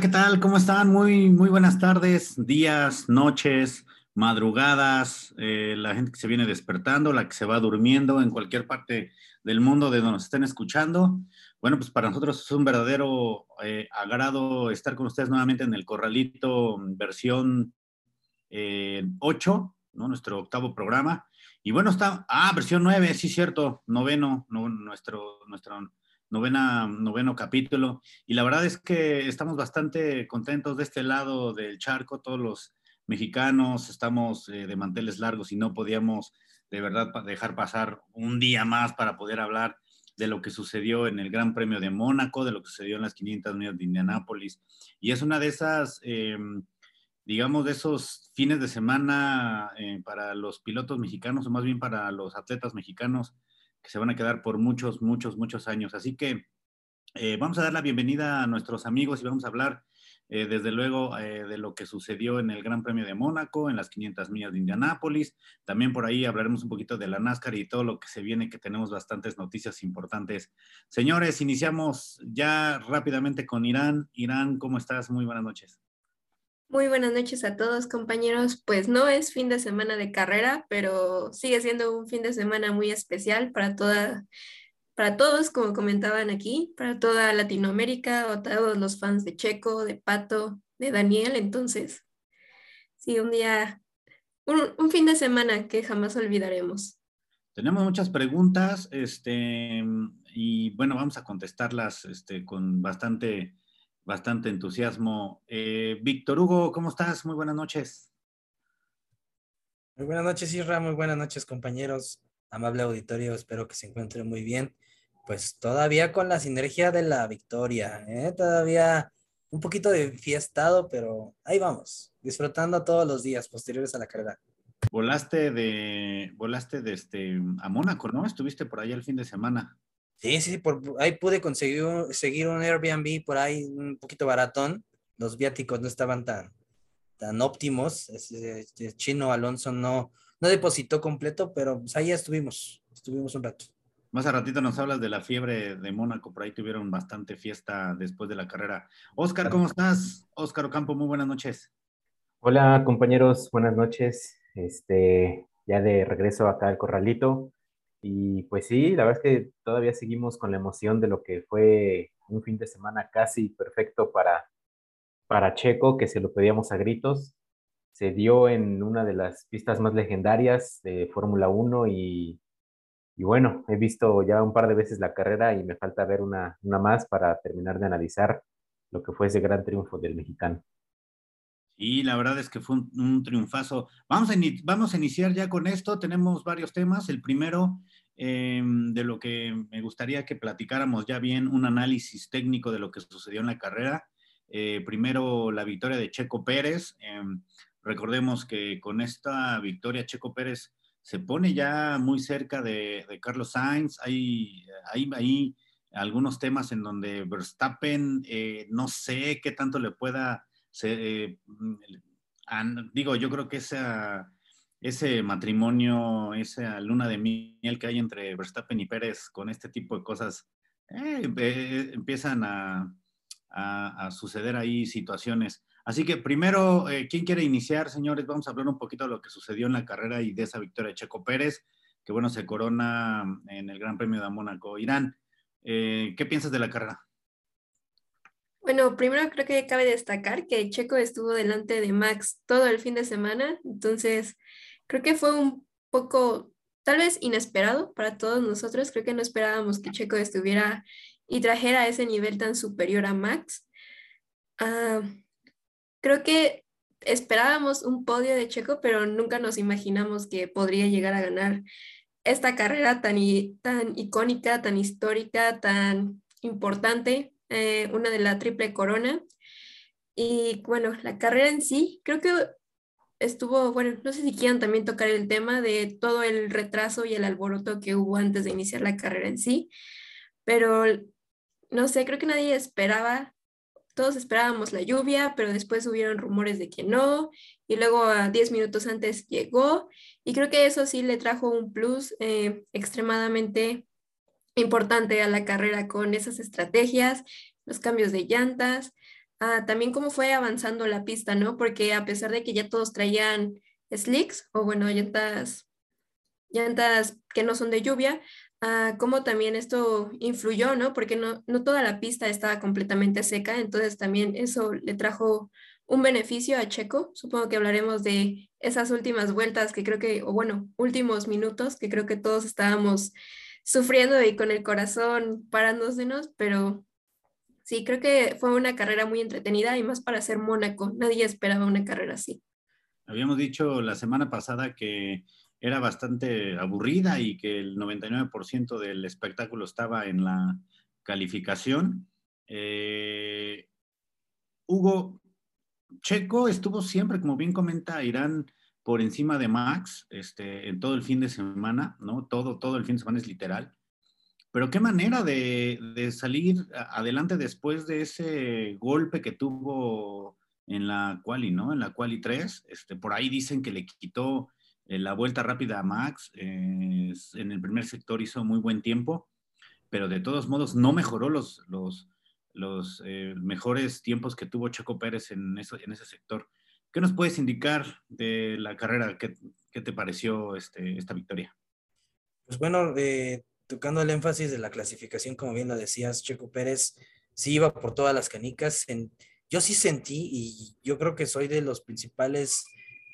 ¿qué tal? ¿Cómo están? Muy, muy buenas tardes, días, noches, madrugadas, eh, la gente que se viene despertando, la que se va durmiendo en cualquier parte del mundo de donde nos estén escuchando. Bueno, pues para nosotros es un verdadero eh, agrado estar con ustedes nuevamente en el Corralito versión 8, eh, ¿no? Nuestro octavo programa. Y bueno, está, ah, versión 9, sí, cierto, noveno, nuestro, nuestro novena, noveno capítulo. Y la verdad es que estamos bastante contentos de este lado del charco, todos los mexicanos estamos eh, de manteles largos y no podíamos de verdad dejar pasar un día más para poder hablar de lo que sucedió en el Gran Premio de Mónaco, de lo que sucedió en las 500 millas de Indianápolis. Y es una de esas, em, digamos, de esos fines de semana eh, para los pilotos mexicanos, o más bien para los atletas mexicanos, que se van a quedar por muchos, muchos, muchos años. Así que eh, vamos a dar la bienvenida a nuestros amigos y vamos a hablar, eh, desde luego, eh, de lo que sucedió en el Gran Premio de Mónaco, en las 500 millas de Indianápolis. También por ahí hablaremos un poquito de la NASCAR y todo lo que se viene, que tenemos bastantes noticias importantes. Señores, iniciamos ya rápidamente con Irán. Irán, ¿cómo estás? Muy buenas noches. Muy buenas noches a todos, compañeros. Pues no es fin de semana de carrera, pero sigue siendo un fin de semana muy especial para toda, para todos, como comentaban aquí, para toda Latinoamérica o todos los fans de Checo, de Pato, de Daniel. Entonces, sí, un día, un, fin de semana que jamás olvidaremos. Tenemos muchas preguntas, este, y bueno, vamos a contestarlas este, con bastante bastante entusiasmo. Eh, Víctor Hugo, ¿cómo estás? Muy buenas noches. Muy buenas noches, Isra. Muy buenas noches, compañeros. Amable auditorio, espero que se encuentren muy bien. Pues todavía con la sinergia de la victoria, ¿eh? todavía un poquito de fiestado, pero ahí vamos, disfrutando todos los días posteriores a la carrera. Volaste de, volaste de este, a Mónaco, ¿no? Estuviste por ahí el fin de semana. Sí, sí, por ahí pude conseguir seguir un Airbnb por ahí un poquito baratón. Los viáticos no estaban tan, tan óptimos. Este, Chino Alonso no, no depositó completo, pero pues ahí estuvimos, estuvimos un rato. Más a ratito nos hablas de la fiebre de Mónaco, por ahí tuvieron bastante fiesta después de la carrera. Oscar, ¿cómo estás? Oscar Ocampo, muy buenas noches. Hola compañeros, buenas noches. Este, ya de regreso acá al corralito. Y pues sí, la verdad es que todavía seguimos con la emoción de lo que fue un fin de semana casi perfecto para, para Checo, que se lo pedíamos a gritos. Se dio en una de las pistas más legendarias de Fórmula 1 y, y, bueno, he visto ya un par de veces la carrera y me falta ver una, una más para terminar de analizar lo que fue ese gran triunfo del mexicano. Y la verdad es que fue un, triunfazo. Vamos a, vamos a iniciar ya con esto. Tenemos varios temas. El primero, em, de lo que me gustaría que platicáramos ya bien, un análisis técnico de lo que sucedió en la carrera. Eh, primero, la victoria de Checo Pérez. Em, recordemos que con esta victoria, Checo Pérez se pone ya muy cerca de, Carlos Sainz. Hay, hay, hay, algunos temas en donde Verstappen, eh, no sé qué tanto le pueda se, mm, digo, yo creo que esa, ese matrimonio, esa luna de miel que hay entre Verstappen y Pérez con este tipo de cosas, eh, empiezan a, a, suceder ahí situaciones. Así que primero, eh, ¿quién quiere iniciar, señores? Vamos a hablar un poquito de lo que sucedió en la carrera y de esa victoria de Checo Pérez, que bueno, se corona en el Gran Premio de Mónaco. Irán, eh, ¿qué piensas de la carrera? Bueno, primero creo que cabe destacar que Checo estuvo delante de Max todo el fin de semana, entonces creo que fue un poco, tal vez inesperado para todos nosotros, creo que no esperábamos que Checo estuviera y trajera ese nivel tan superior a Max. Ah, creo que esperábamos un podio de Checo, pero nunca nos imaginamos que podría llegar a ganar esta carrera tan, tan icónica, tan histórica, tan importante eh, una de la triple corona. Y bueno, la carrera en sí, creo que estuvo, bueno, no sé si quieran también tocar el tema de todo el retraso y el alboroto que hubo antes de iniciar la carrera en sí, pero no sé, creo que nadie esperaba, todos esperábamos la lluvia, pero después hubieron rumores de que no, y luego a 10 minutos antes llegó, y creo que eso sí le trajo un plus eh, extremadamente importante a la carrera con esas estrategias, los cambios de llantas. a también cómo fue avanzando la pista, ¿no? Porque a pesar de que ya todos traían slicks o bueno, llantas, llantas que no son de lluvia, a cómo también esto influyó, ¿no? Porque no, no toda la pista estaba completamente seca, entonces también eso le trajo un beneficio a Checo. Supongo que hablaremos de esas últimas vueltas que creo que, o bueno, últimos minutos que creo que todos estábamos sufriendo y con el corazón parándosenos, pero sí, creo que fue una carrera muy entretenida y más para ser Mónaco. Nadie esperaba una carrera así. Habíamos dicho la semana pasada que era bastante aburrida y que el 99% del espectáculo estaba en la calificación. Eh, Hugo, Checo estuvo siempre, como bien comenta Irán, por encima de Max este, en todo el fin de semana, ¿no? Todo, todo el fin de semana es literal. Pero qué manera de, salir adelante después de ese golpe que tuvo en la quali, ¿no? En la quali 3. Este, por ahí dicen que le quitó eh, la vuelta rápida a Max. Eh, en el primer sector hizo muy buen tiempo, pero de todos modos no mejoró los, los, los eh, mejores tiempos que tuvo Checo Pérez en, eso, en ese sector. ¿Qué nos puedes indicar de la carrera? ¿Qué, te pareció este, esta victoria? Pues bueno, eh, tocando el énfasis de la clasificación, como bien lo decías, Checo Pérez sí iba por todas las canicas. Yo sí sentí, y yo creo que soy de los principales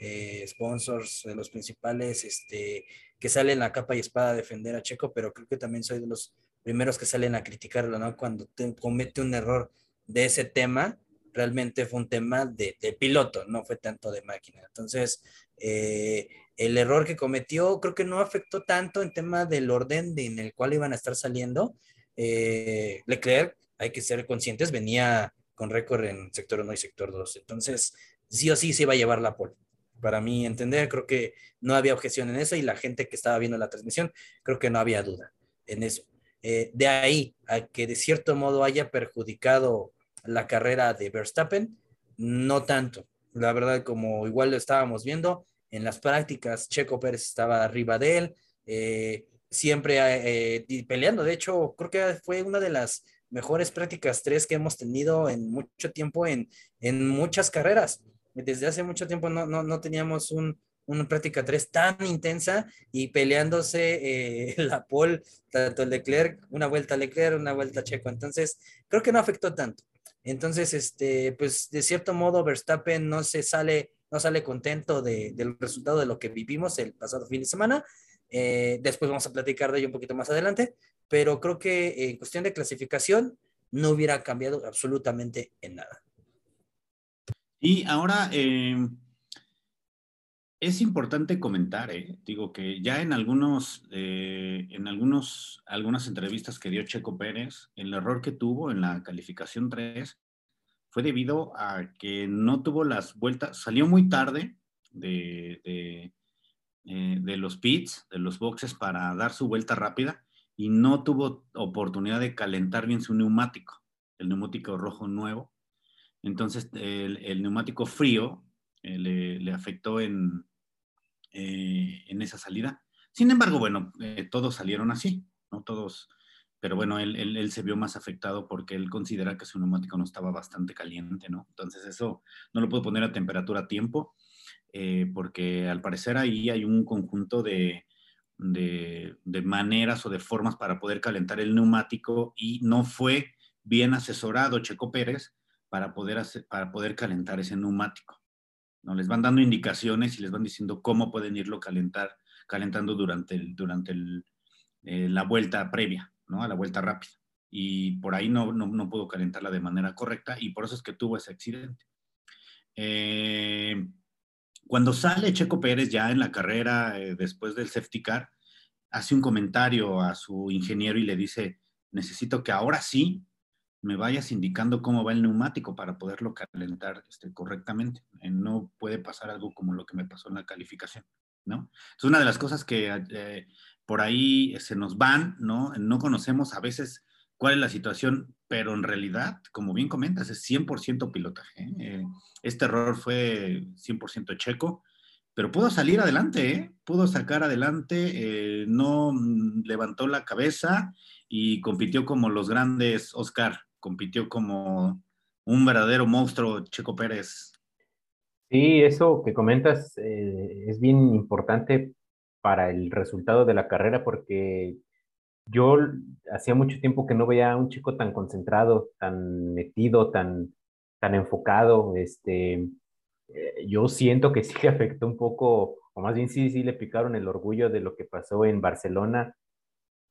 eh, sponsors, de los principales este, que salen a capa y espada a defender a Checo, pero creo que también soy de los primeros que salen a criticarlo, ¿no? Cuando te comete un error de ese tema, realmente fue un tema de, piloto, no fue tanto de máquina. Entonces, eh, el error que cometió creo que no afectó tanto en tema del orden en el cual iban a estar saliendo. Eh, Leclerc, hay que ser conscientes, venía con récord en sector 1 y sector 2. Entonces, sí o sí se iba a llevar la pole. Para mí entender, creo que no había objeción en eso y la gente que estaba viendo la transmisión, creo que no había duda en eso. Eh, de ahí a que de cierto modo haya perjudicado la carrera de Verstappen, no tanto. La verdad, como igual lo estábamos viendo, en las prácticas Checo Pérez estaba arriba de él, eh, siempre eh, peleando. De hecho, creo que fue una de las mejores prácticas tres que hemos tenido en mucho tiempo en, en muchas carreras. Desde hace mucho tiempo no, no, no teníamos un, una práctica 3 tan intensa y peleándose eh, la pole, tanto Leclerc, una vuelta Leclerc, una vuelta Checo. Entonces, creo que no afectó tanto. Entonces, este, pues de cierto modo, Verstappen no se sale, no sale contento de, del resultado de lo que vivimos el pasado fin de semana. Eh, después vamos a platicar de ello un poquito más adelante, pero creo que en cuestión de clasificación no hubiera cambiado absolutamente en nada. Y ahora, eh, es importante comentar, ¿eh? digo que ya en algunos, eh, en algunos, algunas entrevistas que dio Checo Pérez, el error que tuvo en la calificación 3 fue debido a que no tuvo las vueltas, salió muy tarde de, de, eh, de los pits, de los boxes para dar su vuelta rápida y no tuvo oportunidad de calentar bien su neumático, el neumático rojo nuevo. Entonces el neumático frío eh, le, afectó en, eh, en esa salida. Sin embargo, bueno, eh, todos salieron así, ¿no? Todos, pero bueno, él, se vio más afectado porque él considera que su neumático no estaba bastante caliente, ¿no? Entonces eso no lo puedo poner a temperatura a tiempo, porque al parecer ahí hay un conjunto de, de, de, maneras o de formas para poder calentar el neumático y no fue bien asesorado Checo Pérez para poder, hacer, para poder calentar ese neumático. ¿No? Les van dando indicaciones y les van diciendo cómo pueden irlo calentar, calentando durante, el, durante el, eh, la vuelta previa, ¿no? A la vuelta rápida. Y por ahí no, no, no, pudo calentarla de manera correcta y por eso es que tuvo ese accidente. Eh, cuando sale Checo Pérez ya en la carrera, eh, después del safety car, hace un comentario a su ingeniero y le dice, necesito que ahora sí me vayas indicando cómo va el neumático para poderlo calentar este, correctamente. Eh, no puede pasar algo como lo que me pasó en la calificación, ¿no? Es una de las cosas que eh, por ahí se nos van, ¿no? No conocemos a veces cuál es la situación, pero en realidad, como bien comentas, es 100% pilotaje. ¿eh? Este error fue 100% checo, pero pudo salir adelante, ¿eh? pudo sacar adelante, no mm, levantó la cabeza y compitió como los grandes Oscar compitió como un verdadero monstruo, Checo Pérez. Sí, eso que comentas eh, es bien importante para el resultado de la carrera porque yo hacía mucho tiempo que no veía a un chico tan concentrado, tan metido, tan, tan enfocado. Este, eh, yo siento que sí le afectó un poco, o más bien sí, sí le picaron el orgullo de lo que pasó en Barcelona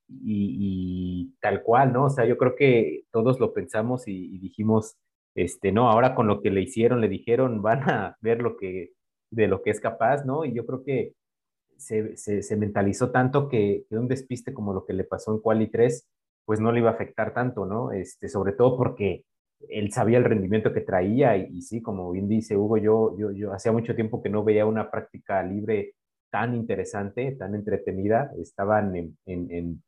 y, tal cual, ¿no? O sea, yo creo que todos lo pensamos y, dijimos, este, no, ahora con lo que le hicieron, le dijeron, van a ver lo que, de lo que es capaz, ¿no? Y yo creo que se, se, mentalizó tanto que, un despiste como lo que le pasó en Quali 3, pues no le iba a afectar tanto, ¿no? Este, sobre todo porque él sabía el rendimiento que traía y, sí, como bien dice Hugo, yo, yo, yo hacía mucho tiempo que no veía una práctica libre tan interesante, tan entretenida. Estaban en,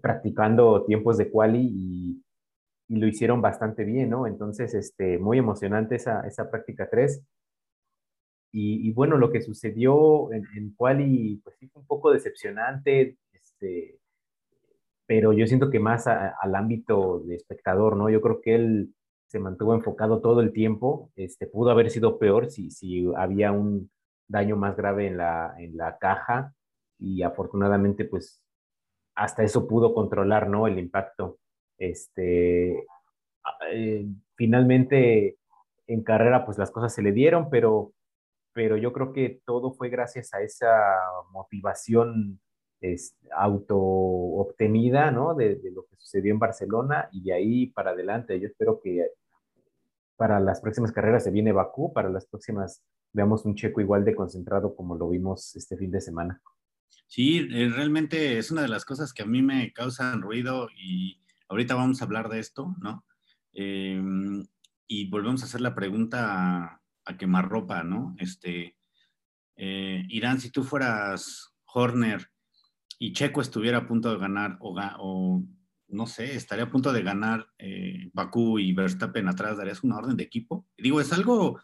practicando tiempos de quali y, y, lo hicieron bastante bien, ¿no? Entonces, este, muy emocionante esa, esa práctica 3. Y, y, bueno, lo que sucedió en, en quali, pues fue un poco decepcionante, este, pero yo siento que más al ámbito de espectador, ¿no? Yo creo que él se mantuvo enfocado todo el tiempo, este, pudo haber sido peor si, si había un daño más grave en la, en la caja y afortunadamente pues hasta eso pudo controlar, ¿no? El impacto. Este, eh, finalmente en carrera pues las cosas se le dieron, pero, pero yo creo que todo fue gracias a esa motivación es, auto obtenida, ¿no? De, de, lo que sucedió en Barcelona y de ahí para adelante. Yo espero que para las próximas carreras se viene Bakú, para las próximas veamos un checo igual de concentrado como lo vimos este fin de semana. Sí, eh, realmente es una de las cosas que a mí me causan ruido y ahorita vamos a hablar de esto, ¿no? Em, y volvemos a hacer la pregunta a, quemarropa, ¿no? Este, eh, Irán, si tú fueras Horner y Checo estuviera a punto de ganar o, no sé, estaría a punto de ganar eh, Bakú y Verstappen atrás, ¿darías una orden de equipo? Digo, es algo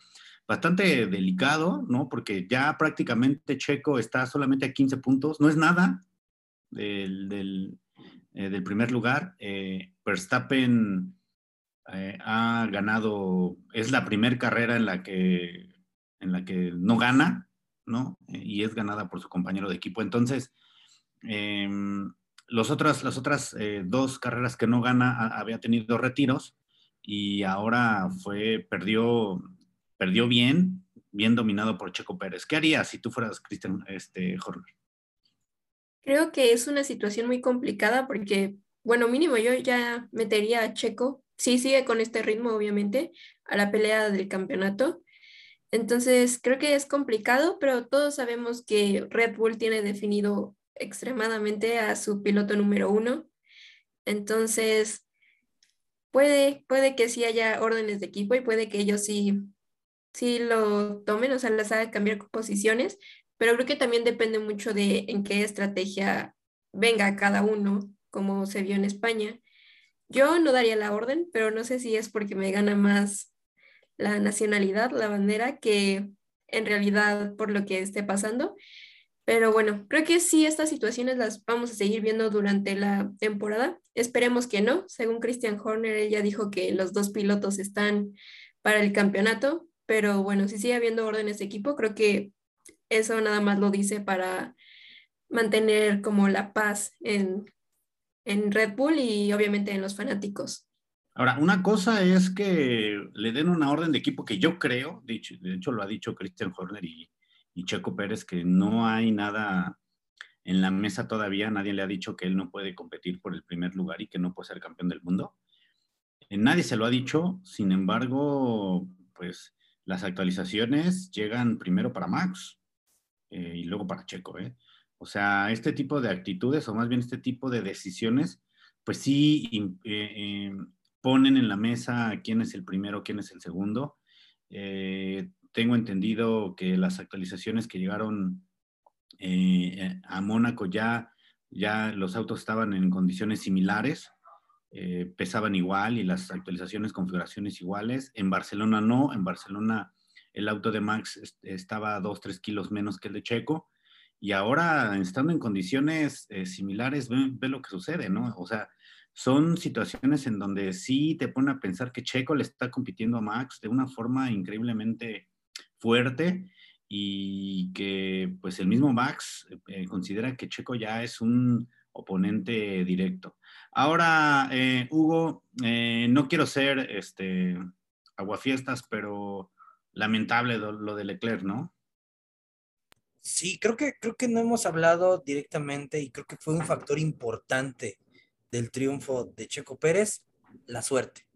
bastante delicado, ¿no? Porque ya prácticamente Checo está solamente a 15 puntos, no es nada del, del, eh, primer lugar. Eh, Verstappen ha ganado, es la primera carrera en la que, en la que no gana, ¿no? y es ganada por su compañero de equipo. Entonces, Em, los otras, las otras eh, dos carreras que no gana había tenido retiros y ahora fue, perdió, perdió bien, bien dominado por Checo Pérez. ¿Qué harías si tú fueras Christian este, Horner? Creo que es una situación muy complicada porque, bueno, mínimo yo ya metería a Checo, sí sigue con este ritmo obviamente, a la pelea del campeonato. Entonces, creo que es complicado, pero todos sabemos que Red Bull tiene definido extremadamente a su piloto número uno. Entonces, puede, puede que sí haya órdenes de equipo y puede que ellos sí, sí lo tomen, o sea, las haga cambiar posiciones, pero creo que también depende mucho de en qué estrategia venga cada uno, como se vio en España. Yo no daría la orden, pero no sé si es porque me gana más la nacionalidad, la bandera, que en realidad por lo que esté pasando. Pero bueno, creo que sí, estas situaciones las vamos a seguir viendo durante la temporada. Esperemos que no. Según Christian Horner, él ya dijo que los dos pilotos están para el campeonato, pero bueno, si sigue habiendo órdenes de equipo, creo que eso nada más lo dice para mantener como la paz en, en Red Bull y obviamente en los fanáticos. Ahora, una cosa es que le den una orden de equipo que yo creo, de hecho, de hecho lo ha dicho Christian Horner y y Checo Pérez que no hay nada en la mesa todavía, nadie le ha dicho que él no puede competir por el primer lugar y que no puede ser campeón del mundo. Eh, nadie se lo ha dicho, sin embargo, pues las actualizaciones llegan primero para Max eh, y luego para Checo. ¿eh? O sea, este tipo de actitudes, o más bien este tipo de decisiones, pues sí ponen en la mesa quién es el primero, quién es el segundo tengo entendido que las actualizaciones que llegaron eh, a Mónaco ya, ya los autos estaban en condiciones similares, eh, pesaban igual y las actualizaciones, configuraciones iguales. En Barcelona no, en Barcelona el auto de Max estaba 2, 3 kilos menos que el de Checo y ahora estando en condiciones eh, similares, ve, lo que sucede, ¿no? O sea, son situaciones en donde sí te pone a pensar que Checo le está compitiendo a Max de una forma increíblemente fuerte y que pues el mismo Max eh, considera que Checo ya es un oponente directo. Ahora, eh, Hugo, no quiero ser este aguafiestas, pero lamentable lo de Leclerc, ¿no? Sí, creo que, creo que no hemos hablado directamente y creo que fue un factor importante del triunfo de Checo Pérez, la suerte.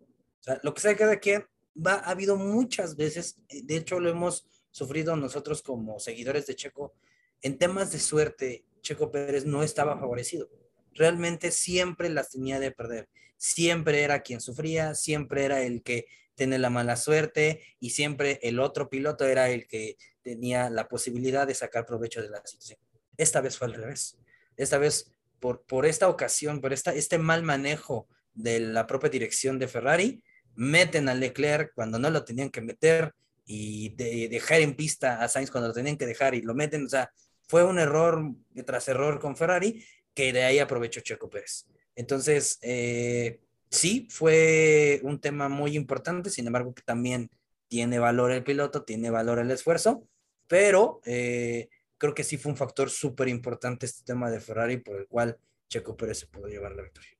Lo que sea cada quien, va, ha habido muchas veces, eh, de hecho lo hemos sufrido nosotros como seguidores de Checo, en temas de suerte, Checo Pérez no estaba favorecido. Realmente siempre las tenía de perder. Siempre era quien sufría, siempre era el que tiene la mala suerte y siempre el otro piloto era el que tenía la posibilidad de sacar provecho de la situación. Esta vez fue al revés. Esta vez, por, por esta ocasión, por esta, este mal manejo de la propia dirección de Ferrari, meten a Leclerc cuando no lo tenían que meter y de, dejar en pista a Sainz cuando lo tenían que dejar y lo meten. O sea, fue un error tras error con Ferrari que de ahí aprovechó Checo Pérez. Entonces, eh, sí, fue un tema muy importante, sin embargo, que también tiene valor el piloto, tiene valor el esfuerzo, pero eh, creo que sí fue un factor súper importante este tema de Ferrari por el cual Checo Pérez se pudo llevar la victoria.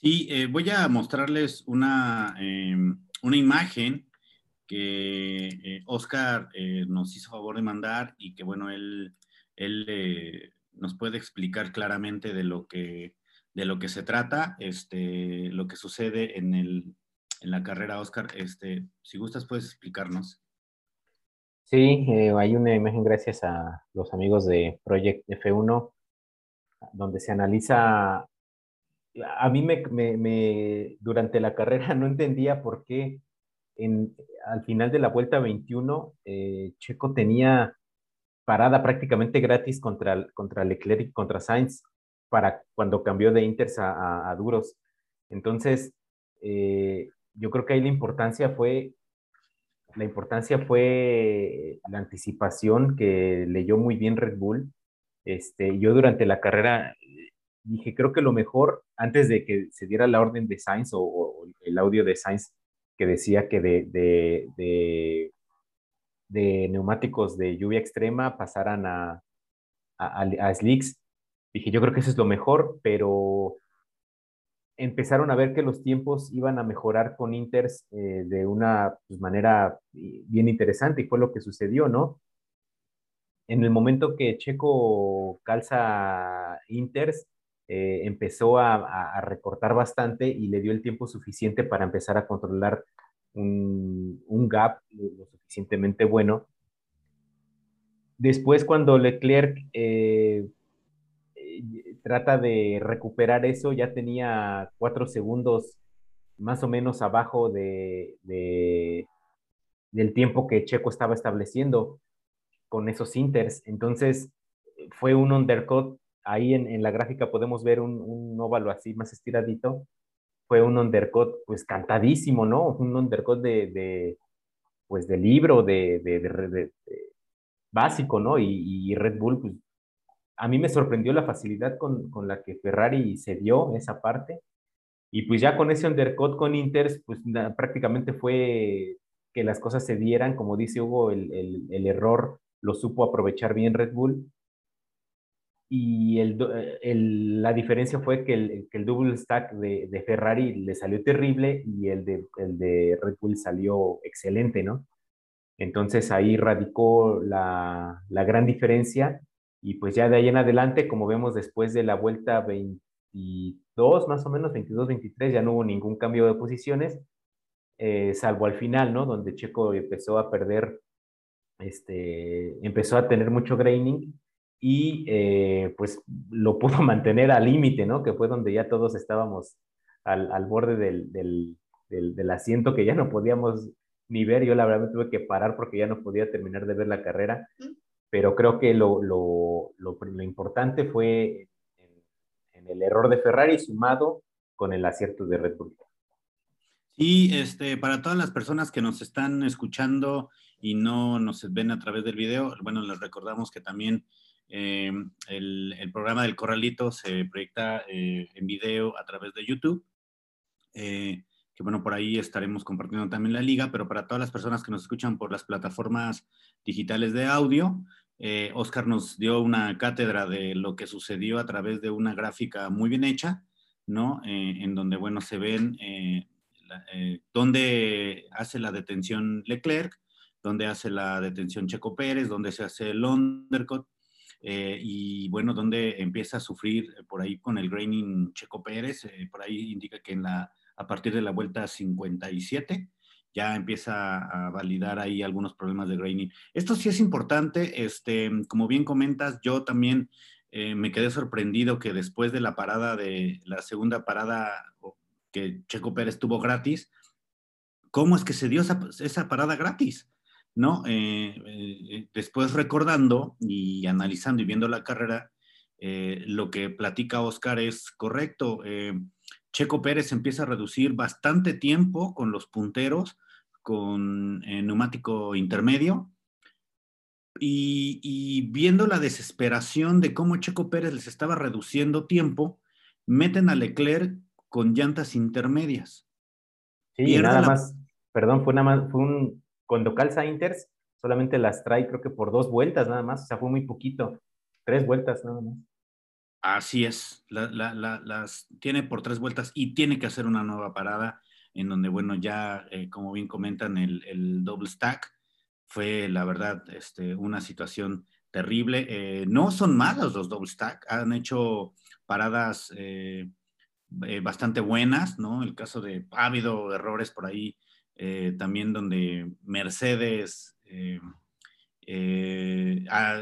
Sí, eh, voy a mostrarles una, em, una imagen que Oscar nos hizo favor de mandar y que, bueno, él, él nos puede explicar claramente de lo que, de lo que se trata, este, lo que sucede en, el, en la carrera, Oscar. Este, si gustas, puedes explicarnos. Sí, eh, hay una imagen gracias a los amigos de Project F1, donde se analiza, a mí me, durante la carrera no entendía por qué en, al final de la vuelta 21 eh, Checo tenía parada prácticamente gratis contra, contra Leclerc contra Sainz para cuando cambió de Inters a, duros. Entonces, eh, yo creo que ahí la importancia fue la importancia fue la anticipación que leyó muy bien Red Bull. Este, yo durante la carrera dije, creo que lo mejor, antes de que se diera la orden de Sainz o, el audio de Sainz que decía que de, neumáticos de lluvia extrema pasaran a, a, a, slicks, dije, yo creo que eso es lo mejor, pero empezaron a ver que los tiempos iban a mejorar con Inters eh, de una pues, manera eh, bien interesante y fue lo que sucedió, ¿no? En el momento que Checo calza Inters, eh, empezó a, recortar bastante y le dio el tiempo suficiente para empezar a controlar un, un gap lo suficientemente bueno. Después, cuando Leclerc trata de recuperar eso, ya tenía cuatro segundos más o menos abajo de, del tiempo que Checo estaba estableciendo con esos inters. Entonces fue un undercut. Ahí en, la gráfica podemos ver un, óvalo así más estiradito. Fue un undercut pues cantadísimo, ¿no? Un undercut de, pues de libro, de, básico, ¿no? Y, Red Bull pues a mí me sorprendió la facilidad con, la que Ferrari se dio esa parte. Y pues ya con ese undercut con Inter, pues prácticamente fue que las cosas se dieran, como dice Hugo, el, error lo supo aprovechar bien Red Bull. Y el, la diferencia fue que el, que double stack de, Ferrari le salió terrible y el de, el de Red Bull salió excelente, ¿no? Entonces ahí radicó la, la gran diferencia y pues ya de ahí en adelante, como vemos después de la vuelta 22, más o menos, 22-23, ya no hubo ningún cambio de posiciones, eh, salvo al final, ¿no? Donde Checo empezó a perder, este, empezó a tener mucho graining y eh, pues lo pudo mantener al límite, ¿no? Que fue donde ya todos estábamos al, al borde del, del, del, del, asiento que ya no podíamos ni ver. Yo la verdad me tuve que parar porque ya no podía terminar de ver la carrera pero creo que lo, lo, lo, lo importante fue en, el error de Ferrari sumado con el acierto de Red Bull. Y este, para todas las personas que nos están escuchando y no nos ven a través del video, bueno, les recordamos que también el, el, programa del Corralito se proyecta en video a través de YouTube que bueno, por ahí estaremos compartiendo también la liga, pero para todas las personas que nos escuchan por las plataformas digitales de audio, eh, Oscar nos dio una cátedra de lo que sucedió a través de una gráfica muy bien hecha, ¿no? Eh, en donde, bueno, se ven eh, dónde hace la detención Leclerc, dónde hace la detención Checo Pérez, dónde se hace el undercut, y bueno, dónde empieza a sufrir por ahí con el graining Checo Pérez, por ahí indica que a partir de la vuelta 57 ya empieza a validar ahí algunos problemas de graining. Esto sí es importante, este, como bien comentas, yo también eh, me quedé sorprendido que después de la parada de la segunda parada que Checo Pérez tuvo gratis, ¿cómo es que se dio esa, parada gratis? ¿No? Eh, eh, después recordando y analizando y viendo la carrera, lo que platica Oscar es correcto. Checo Pérez empieza a reducir bastante tiempo con los punteros, con eh, neumático intermedio. Y, viendo la desesperación de cómo Checo Pérez les estaba reduciendo tiempo, meten a Leclerc con llantas intermedias. Sí, nada más, perdón, fue nada más, fue un, cuando calza Inters, solamente las trae creo que por dos vueltas nada más, o sea, fue muy poquito, tres vueltas nada más. Así es, las tiene por tres vueltas y tiene que hacer una nueva parada en donde, bueno, ya, eh, como bien comentan, el, el, double stack fue, la verdad, este, una situación terrible. Eh, no son malos los double stack, han hecho paradas eh, bastante buenas, ¿no? El caso de, ha habido errores por ahí también donde Mercedes eh, ah,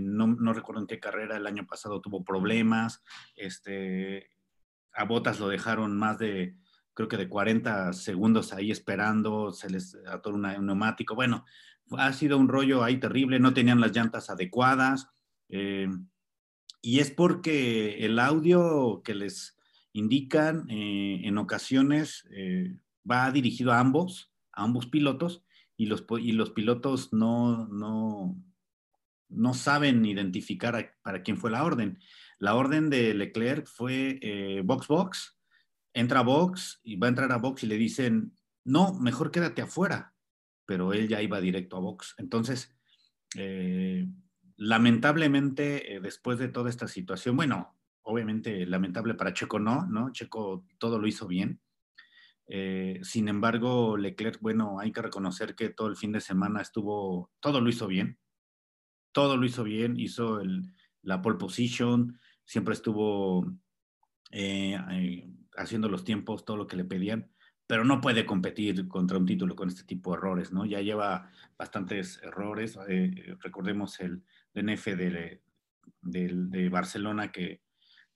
no, recuerdo en qué carrera el año pasado tuvo problemas. Este, a Botas lo dejaron más de, creo que de 40 segundos ahí esperando, se les atoró un neumático. Bueno, ha sido un rollo ahí terrible, no tenían las llantas adecuadas. Eh, y es porque el audio que les indican eh, en ocasiones va dirigido a ambos, a ambos pilotos, y los, y los pilotos no, no, no saben identificar para quién fue la orden. La orden de Leclerc fue eh, box box, entra a box y va a entrar a box y le dicen, no, mejor quédate afuera, pero él ya iba directo a box. Entonces, eh, lamentablemente, eh, después de toda esta situación, bueno, obviamente lamentable para Checo no, ¿no? Checo todo lo hizo bien, eh, sin embargo, Leclerc, bueno, hay que reconocer que todo el fin de semana estuvo, todo lo hizo bien, todo lo hizo bien, hizo la pole position, siempre estuvo eh, eh, haciendo los tiempos, todo lo que le pedían, pero no puede competir contra un título con este tipo de errores, ¿no? Ya lleva bastantes errores, recordemos el DNF de, de Barcelona que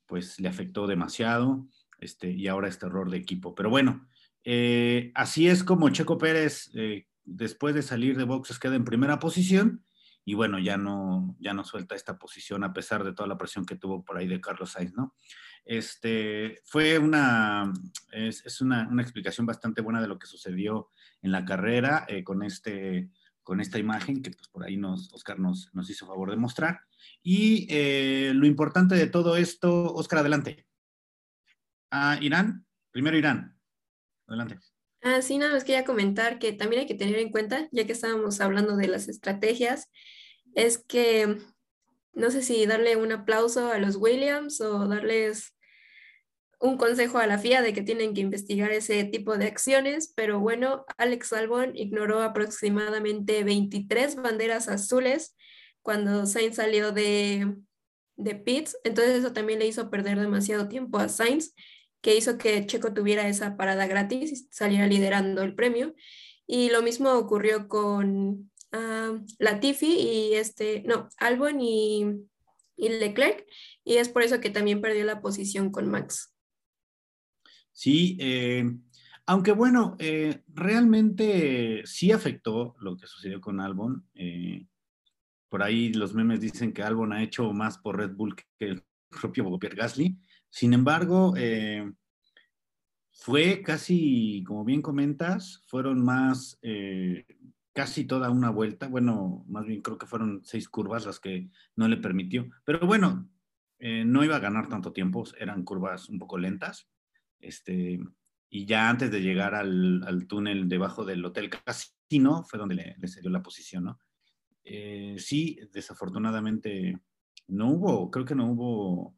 pues le afectó demasiado, este, y ahora este error de equipo. Pero bueno, eh, así es como Checo Pérez, eh, después de salir de boxes, queda en primera posición y bueno, ya no, ya no suelta esta posición a pesar de toda la presión que tuvo por ahí de Carlos Sainz, ¿no? Este, fue una, es, una, explicación bastante buena de lo que sucedió en la carrera eh, con, este, con esta imagen que pues por ahí nos, Oscar nos, nos hizo favor de mostrar. Y lo importante de todo esto, Oscar, adelante. Ah, Irán, primero Irán. Adelante. Ah, sí, nada más quería comentar que también hay que tener en cuenta, ya que estábamos hablando de las estrategias, es que no sé si darle un aplauso a los Williams o darles un consejo a la FIA de que tienen que investigar ese tipo de acciones, pero bueno, Alex Albon ignoró aproximadamente 23 banderas azules cuando Sainz salió de, de pits, entonces eso también le hizo perder demasiado tiempo a Sainz que hizo que Checo tuviera esa parada gratis y saliera liderando el premio. Y lo mismo ocurrió con uh, Latifi y este, no, Albon y, Leclerc, y es por eso que también perdió la posición con Max. Sí, eh, aunque bueno, eh, realmente sí afectó lo que sucedió con Albon. Eh, por ahí los memes dicen que Albon ha hecho más por Red Bull que el propio Pierre Gasly. Sin embargo, eh, fue casi, como bien comentas, fueron más, eh, casi toda una vuelta, bueno, más bien creo que fueron seis curvas las que no le permitió, pero bueno, eh, no iba a ganar tanto tiempo, eran curvas un poco lentas, este, y ya antes de llegar al, túnel debajo del Hotel Casino fue donde le, le la posición, ¿no? Eh, sí, desafortunadamente no hubo, creo que no hubo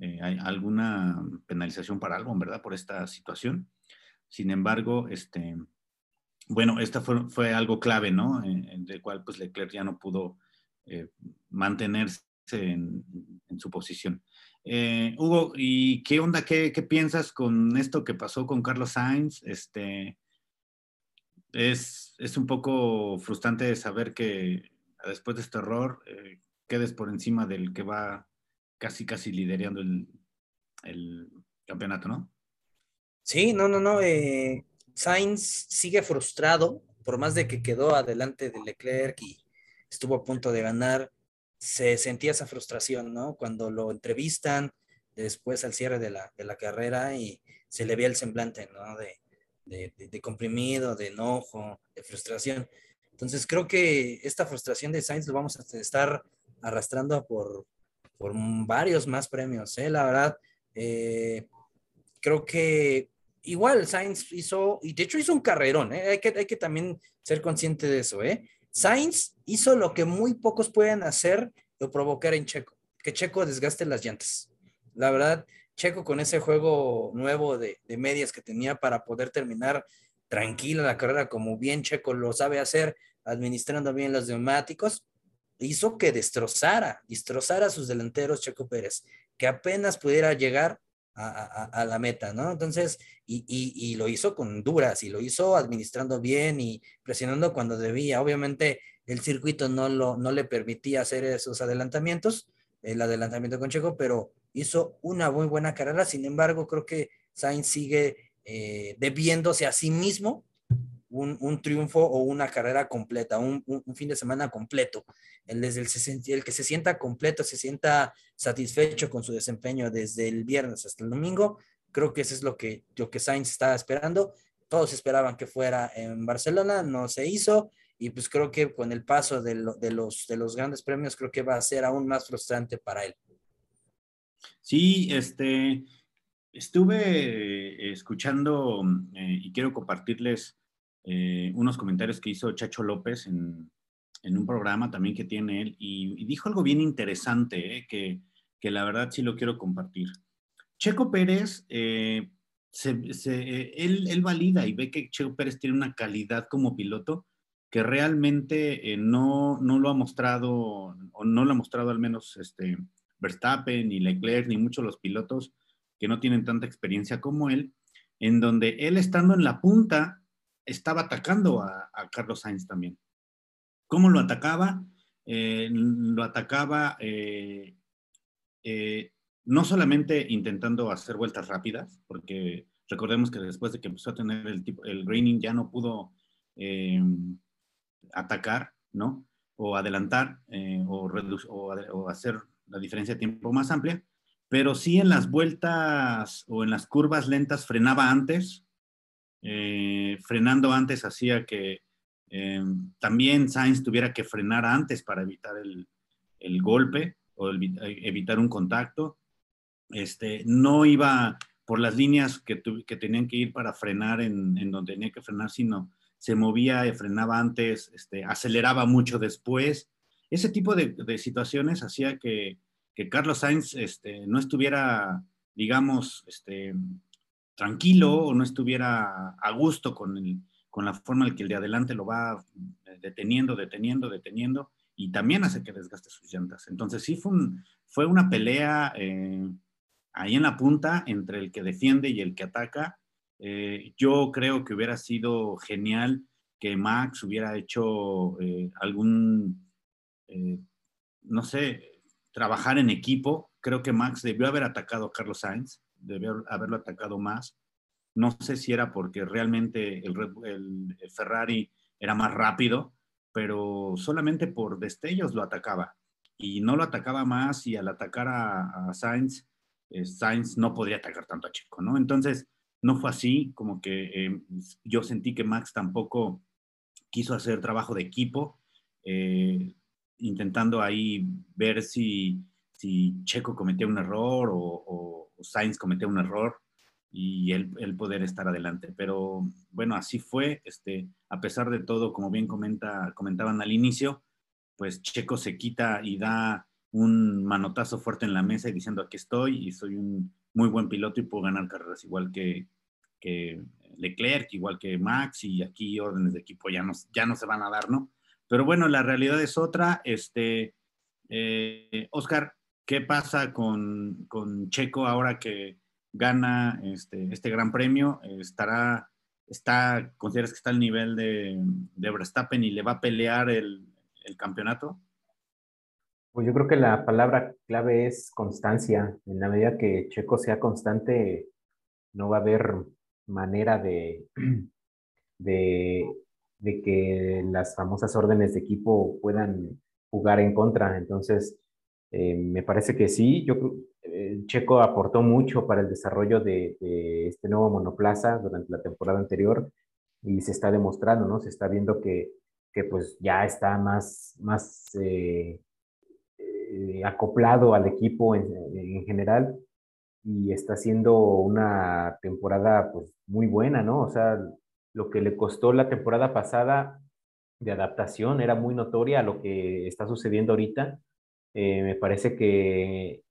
eh, alguna penalización para Albon, ¿verdad? Por esta situación. Sin embargo, este, bueno, esta fue, fue algo clave, ¿no? En, del cual pues Leclerc ya no pudo eh, mantenerse en, su posición. Hugo, ¿y qué onda? ¿Qué, ¿Qué, piensas con esto que pasó con Carlos Sainz? Este, es, es un poco frustrante saber que después de este error, eh, quedes por encima del que va casi, casi liderando el, campeonato, ¿no? Sí, no, no, no. Eh, Sainz sigue frustrado, por más de que quedó adelante de Leclerc y estuvo a punto de ganar, se sentía esa frustración, ¿no? Cuando lo entrevistan después al cierre de la, de la carrera y se le ve el semblante, ¿no? De, de, comprimido, de enojo, de frustración. Entonces creo que esta frustración de Sainz lo vamos a estar arrastrando por, por varios más premios, ¿eh? la verdad. Eh, creo que igual Sainz hizo, y de hecho hizo un carrerón, ¿eh? hay, que, hay que también ser consciente de eso. ¿eh? Sainz hizo lo que muy pocos pueden hacer o provocar en Checo, que Checo desgaste las llantas. La verdad, Checo con ese juego nuevo de, de medias que tenía para poder terminar tranquila la carrera, como bien Checo lo sabe hacer, administrando bien los neumáticos, hizo que destrozara, destrozara a sus delanteros Checo Pérez, que apenas pudiera llegar a, la meta, ¿no? Entonces, y, lo hizo con duras, y lo hizo administrando bien y presionando cuando debía. Obviamente, el circuito no, lo, le permitía hacer esos adelantamientos, el adelantamiento con Checo, pero hizo una muy buena carrera. Sin embargo, creo que Sainz sigue eh, debiéndose a sí mismo un, triunfo o una carrera completa, un, fin de semana completo. El, desde el, que se sienta completo, se sienta satisfecho con su desempeño desde el viernes hasta el domingo, creo que eso es lo que, lo que Sainz estaba esperando. Todos esperaban que fuera en Barcelona, no se hizo y pues creo que con el paso de, de, los, de los grandes premios creo que va a ser aún más frustrante para él. Sí, este, Estuve eh, escuchando eh, y quiero compartirles eh, unos comentarios que hizo Chacho López en, un programa también que tiene él y, dijo algo bien interesante que, la verdad sí lo quiero compartir. Checo Pérez, él, él, valida y ve que Checo Pérez tiene una calidad como piloto que realmente no, no, lo ha mostrado, o no lo ha mostrado al menos este, Verstappen, ni Leclerc, ni muchos los pilotos que no tienen tanta experiencia como él, en donde él estando en la punta estaba atacando a, Carlos Sainz también. ¿Cómo lo atacaba? Eh, lo atacaba eh, eh, no solamente intentando hacer vueltas rápidas, porque recordemos que después de que empezó a tener el, tipo, el graining ya no pudo atacar, ¿no? O adelantar o, o hacer la diferencia de tiempo más amplia, pero sí en las vueltas o en las curvas lentas frenaba antes. Eh, frenando antes hacía que eh, también Sainz tuviera que frenar antes para evitar el, golpe o evitar un contacto. Este, no iba por las líneas que, que tenían que ir para frenar en, donde tenía que frenar, sino se movía, frenaba antes, este, aceleraba mucho después. Ese tipo de, situaciones hacía que, que Carlos Sainz este, no estuviera, digamos, este, tranquilo o no estuviera a gusto con, el, con la forma en que el de adelante lo va deteniendo, deteniendo, deteniendo, y también hace que desgaste sus llantas. Entonces sí fue, fue una pelea eh, ahí en la punta entre el que defiende y el que ataca. Eh, yo creo que hubiera sido genial que Max hubiera hecho eh, algún, no sé, trabajar en equipo. Creo que Max debió haber atacado a Carlos Sainz, debió haberlo atacado más. No sé si era porque realmente el, Ferrari era más rápido, pero solamente por destellos lo atacaba. Y no lo atacaba más y al atacar a, Sainz, eh, Sainz no podría atacar tanto a Checo, ¿no? Entonces, no fue así, como que eh, yo sentí que Max tampoco quiso hacer trabajo de equipo, eh, intentando ahí ver si, si Checo cometía un error o, Sainz cometía un error y él, poder estar adelante. Pero bueno, así fue. Este, a pesar de todo, como bien comenta, comentaban al inicio, pues Checo se quita y da un manotazo fuerte en la mesa y diciendo aquí estoy y soy un muy buen piloto y puedo ganar carreras igual que, que Leclerc, igual que Max y aquí órdenes de equipo ya no, ya no se van a dar, ¿no? Pero bueno, la realidad es otra. Este, eh, Oscar, ¿qué pasa con, con, Checo ahora que gana este, este gran premio? ¿Estará, está, consideras que está al nivel de, de Verstappen y le va a pelear el, el campeonato? Pues yo creo que la palabra clave es constancia. En la medida que Checo sea constante, no va a haber manera de, de, que las famosas órdenes de equipo puedan jugar en contra. Entonces, eh, me parece que sí. Yo, eh, Checo aportó mucho para el desarrollo de, este nuevo monoplaza durante la temporada anterior y se está demostrando, ¿no? Se está viendo que, que pues ya está más, más eh, acoplado al equipo en, general y está haciendo una temporada pues muy buena, ¿no? O sea, lo que le costó la temporada pasada de adaptación era muy notoria a lo que está sucediendo ahorita. Eh, me parece que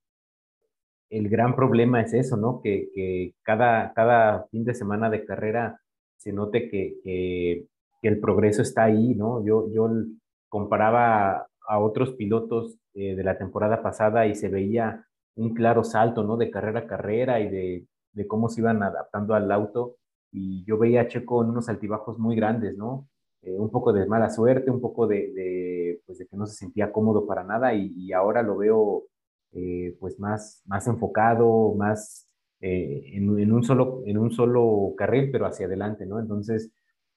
el gran problema es eso, ¿no? Que, cada, cada fin de semana de carrera se note que, que, el progreso está ahí, ¿no? Yo, yo comparaba a otros pilotos eh, de la temporada pasada y se veía un claro salto, ¿no? De carrera a carrera y de, de, cómo se iban adaptando al auto. Y yo veía a Checo en unos altibajos muy grandes, ¿no? Eh, un poco de mala suerte, un poco de, pues de que no se sentía cómodo para nada y, ahora lo veo eh, pues más, más enfocado, más en, en, un solo, en un solo carril, pero hacia adelante, ¿no? Entonces,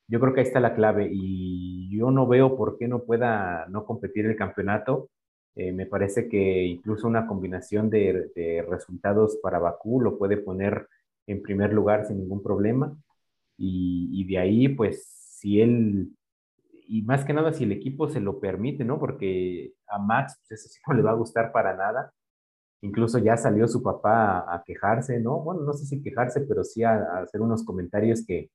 yo creo que ahí está la clave y yo no veo por qué no pueda no competir el campeonato. Eh, me parece que incluso una combinación de, resultados para Bakú lo puede poner en primer lugar sin ningún problema. Y, de ahí, pues, si él, y más que nada si el equipo se lo permite, ¿no? Porque a Max, pues eso sí no le va a gustar para nada. Incluso ya salió su papá a, quejarse, ¿no? Bueno, no sé si quejarse, pero sí a hacer unos comentarios que,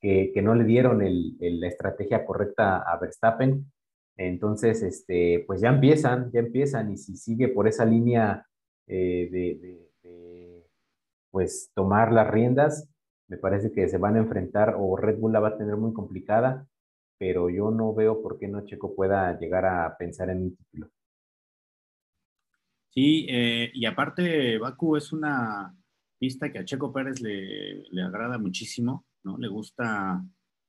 que, no le dieron la estrategia correcta a Verstappen. Entonces, este, pues ya empiezan, ya empiezan y si sigue por esa línea eh, de, pues tomar las riendas, me parece que se van a enfrentar o Red Bull la va a tener muy complicada, pero yo no veo por qué no Checo pueda llegar a pensar en un título. Sí, eh, y aparte Baku es una pista que a Checo Pérez le, le agrada muchísimo. ¿no? Le gusta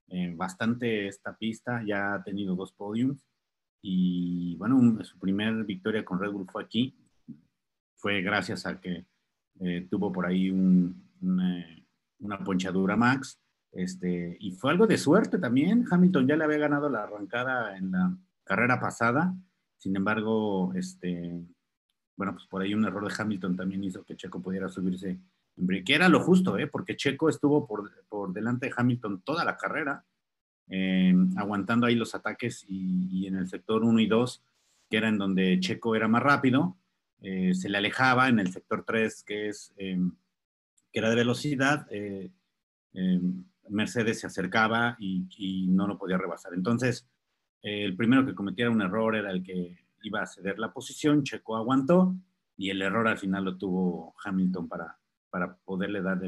eh, bastante esta pista, ya ha tenido dos podiums y bueno, su primer victoria con Red Bull fue aquí, fue gracias a que eh, tuvo por ahí una ponchadura Max, este, y fue algo de suerte también, Hamilton ya le había ganado la arrancada en la carrera pasada, sin embargo, este, bueno, pues por ahí un error de Hamilton también hizo que Checo pudiera subirse que era lo justo, ¿eh? porque Checo estuvo por, por delante de Hamilton toda la carrera, eh, aguantando ahí los ataques y, en el sector 1 y 2, que era en donde Checo era más rápido, eh, se le alejaba en el sector 3, que, es, que era de velocidad, Mercedes se acercaba y, no lo podía rebasar. Entonces, el primero que cometiera un error era el que iba a ceder la posición, Checo aguantó y el error al final lo tuvo Hamilton para, para poderle dar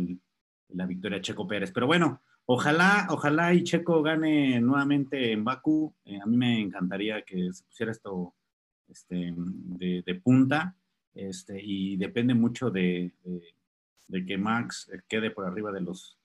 la victoria a Checo Pérez. Pero bueno, ojalá, ojalá y Checo gane nuevamente en Baku. Eh, a mí me encantaría que se pusiera esto este, de, punta este, y depende mucho de, que Max quede por arriba de los...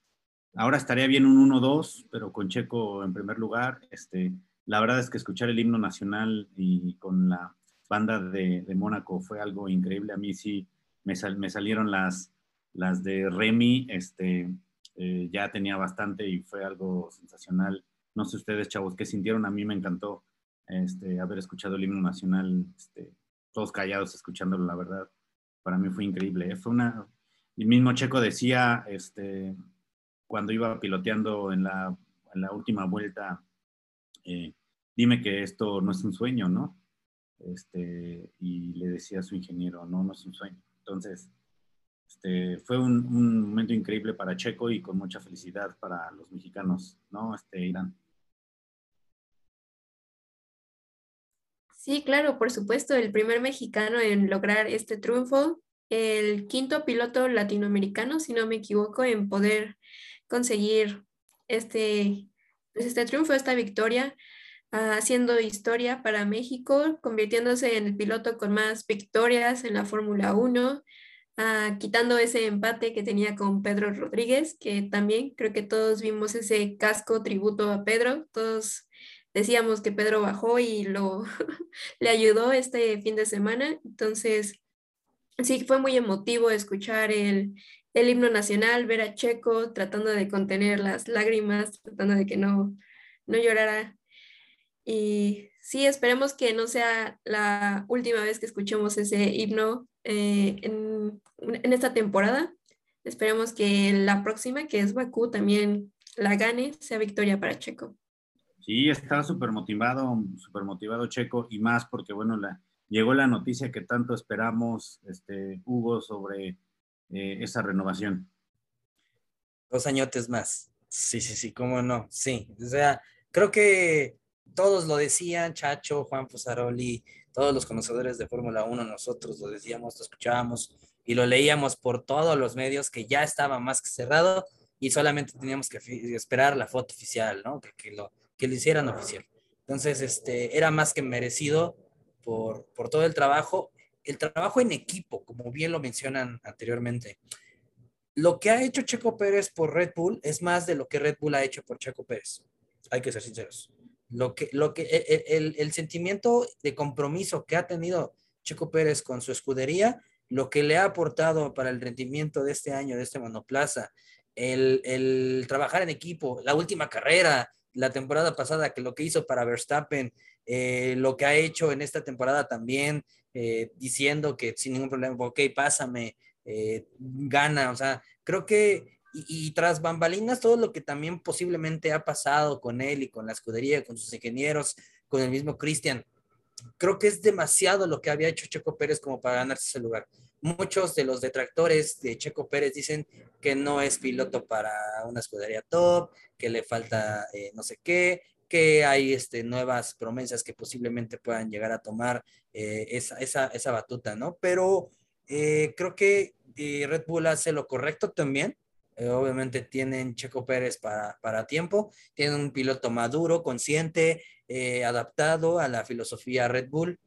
Ahora estaría bien un 1-2, pero con Checo en primer lugar. Este, la verdad es que escuchar el himno nacional y con la banda de, Mónaco fue algo increíble. A mí sí me, me salieron las, las de Remy, este, eh, ya tenía bastante y fue algo sensacional. No sé ustedes, chavos, qué sintieron. A mí me encantó este, haber escuchado el himno nacional, este, todos callados escuchándolo, la verdad. Para mí fue increíble. ¿eh? Fue una. El mismo Checo decía, este, cuando iba piloteando en la, última vuelta eh, dime que esto no es un sueño, ¿no? Este, y le decía a su ingeniero, no, no es un sueño. Entonces, este, fue un, momento increíble para Checo y con mucha felicidad para los mexicanos, ¿no? Este, Irán. Sí, claro, por supuesto, el primer mexicano en lograr este triunfo, el quinto piloto latinoamericano, si no me equivoco, en poder conseguir este, pues, este triunfo, esta victoria, ah, haciendo historia para México, convirtiéndose en el piloto con más victorias en la Fórmula 1, ah, quitando ese empate que tenía con Pedro Rodríguez, que también creo que todos vimos ese casco tributo a Pedro, todos decíamos que Pedro bajó y lo le ayudó este fin de semana. Entonces, sí, fue muy emotivo escuchar el, el himno nacional, ver a Checo tratando de contener las lágrimas, tratando de que no, no llorara. Y sí, esperemos que no sea la última vez que escuchemos ese himno eh, en, en, esta temporada. Esperemos que la próxima, que es Bakú, también la gane, sea victoria para Checo. Sí, está súper motivado, súper motivado Checo y más porque, bueno, la, llegó la noticia que tanto esperamos, este, Hugo, sobre eh, esa renovación. Dos añotes más. Sí, sí, sí, cómo no, sí. O sea, creo que todos lo decían, Chacho, Juan Fusaroli, todos los conocedores de Fórmula 1, nosotros lo decíamos, lo escuchábamos y lo leíamos por todos los medios que ya estaba más que cerrado y solamente teníamos que esperar la foto oficial, ¿no? Que, que lo, que lo hicieran oficial. Entonces, este, era más que merecido por, por todo el trabajo, el trabajo en equipo, como bien lo mencionan anteriormente. Lo que ha hecho Checo Pérez por Red Bull es más de lo que Red Bull ha hecho por Checo Pérez. Hay que ser sinceros. Lo que, lo que, el, el, sentimiento de compromiso que ha tenido Checo Pérez con su escudería, lo que le ha aportado para el rendimiento de este año, de este monoplaza, el, el trabajar en equipo, la última carrera, la temporada pasada, que lo que hizo para Verstappen, eh, lo que ha hecho en esta temporada también, eh, diciendo que sin ningún problema, ok, pásame, eh, gana, o sea, creo que, y, tras bambalinas, todo lo que también posiblemente ha pasado con él y con la escudería, con sus ingenieros, con el mismo Cristian, creo que es demasiado lo que había hecho Checo Pérez como para ganarse ese lugar. Muchos de los detractores de Checo Pérez dicen que no es piloto para una escudería top, que le falta eh, no sé qué, que hay este, nuevas promesas que posiblemente puedan llegar a tomar eh, esa, esa, esa, batuta, ¿no? Pero eh, creo que Red Bull hace lo correcto también. obviamente tienen Checo Pérez para, para tiempo, tienen un piloto maduro, consciente, adaptado a la filosofía Red Bull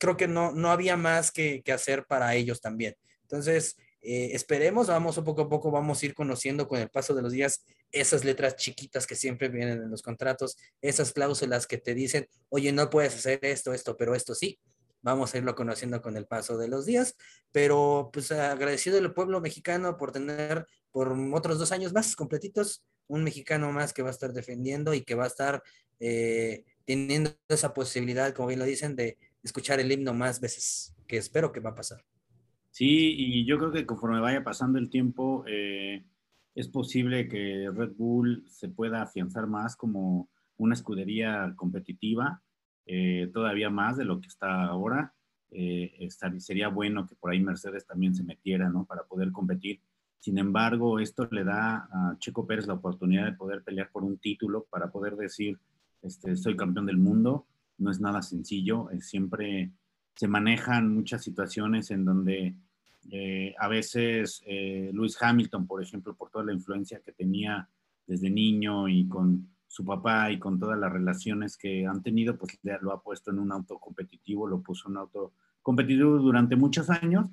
creo que no, no había más que, que hacer para ellos también. Entonces, eh, esperemos, vamos poco a poco, vamos a ir conociendo con el paso de los días esas letras chiquitas que siempre vienen en los contratos, esas cláusulas que te dicen, oye, no puedes hacer esto, esto, pero esto sí. Vamos a irlo conociendo con el paso de los días, pero pues agradecido al pueblo mexicano por tener por otros dos años más completitos un mexicano más que va a estar defendiendo y que va a estar eh, teniendo esa posibilidad, como bien lo dicen, de escuchar el himno más veces, que espero que va a pasar. Sí, y yo creo que conforme vaya pasando el tiempo, eh, es posible que Red Bull se pueda afianzar más como una escudería competitiva, eh, todavía más de lo que está ahora. Eh, sería bueno que por ahí Mercedes también se metiera, ¿no? Para poder competir. Sin embargo, esto le da a Checo Pérez la oportunidad de poder pelear por un título, para poder decir, este, soy campeón del mundo no es nada sencillo, eh, siempre se manejan muchas situaciones en donde eh, a veces eh, Lewis Hamilton, por ejemplo, por toda la influencia que tenía desde niño y con su papá y con todas las relaciones que han tenido, pues lo ha puesto en un auto competitivo, lo puso en un auto competitivo durante muchos años.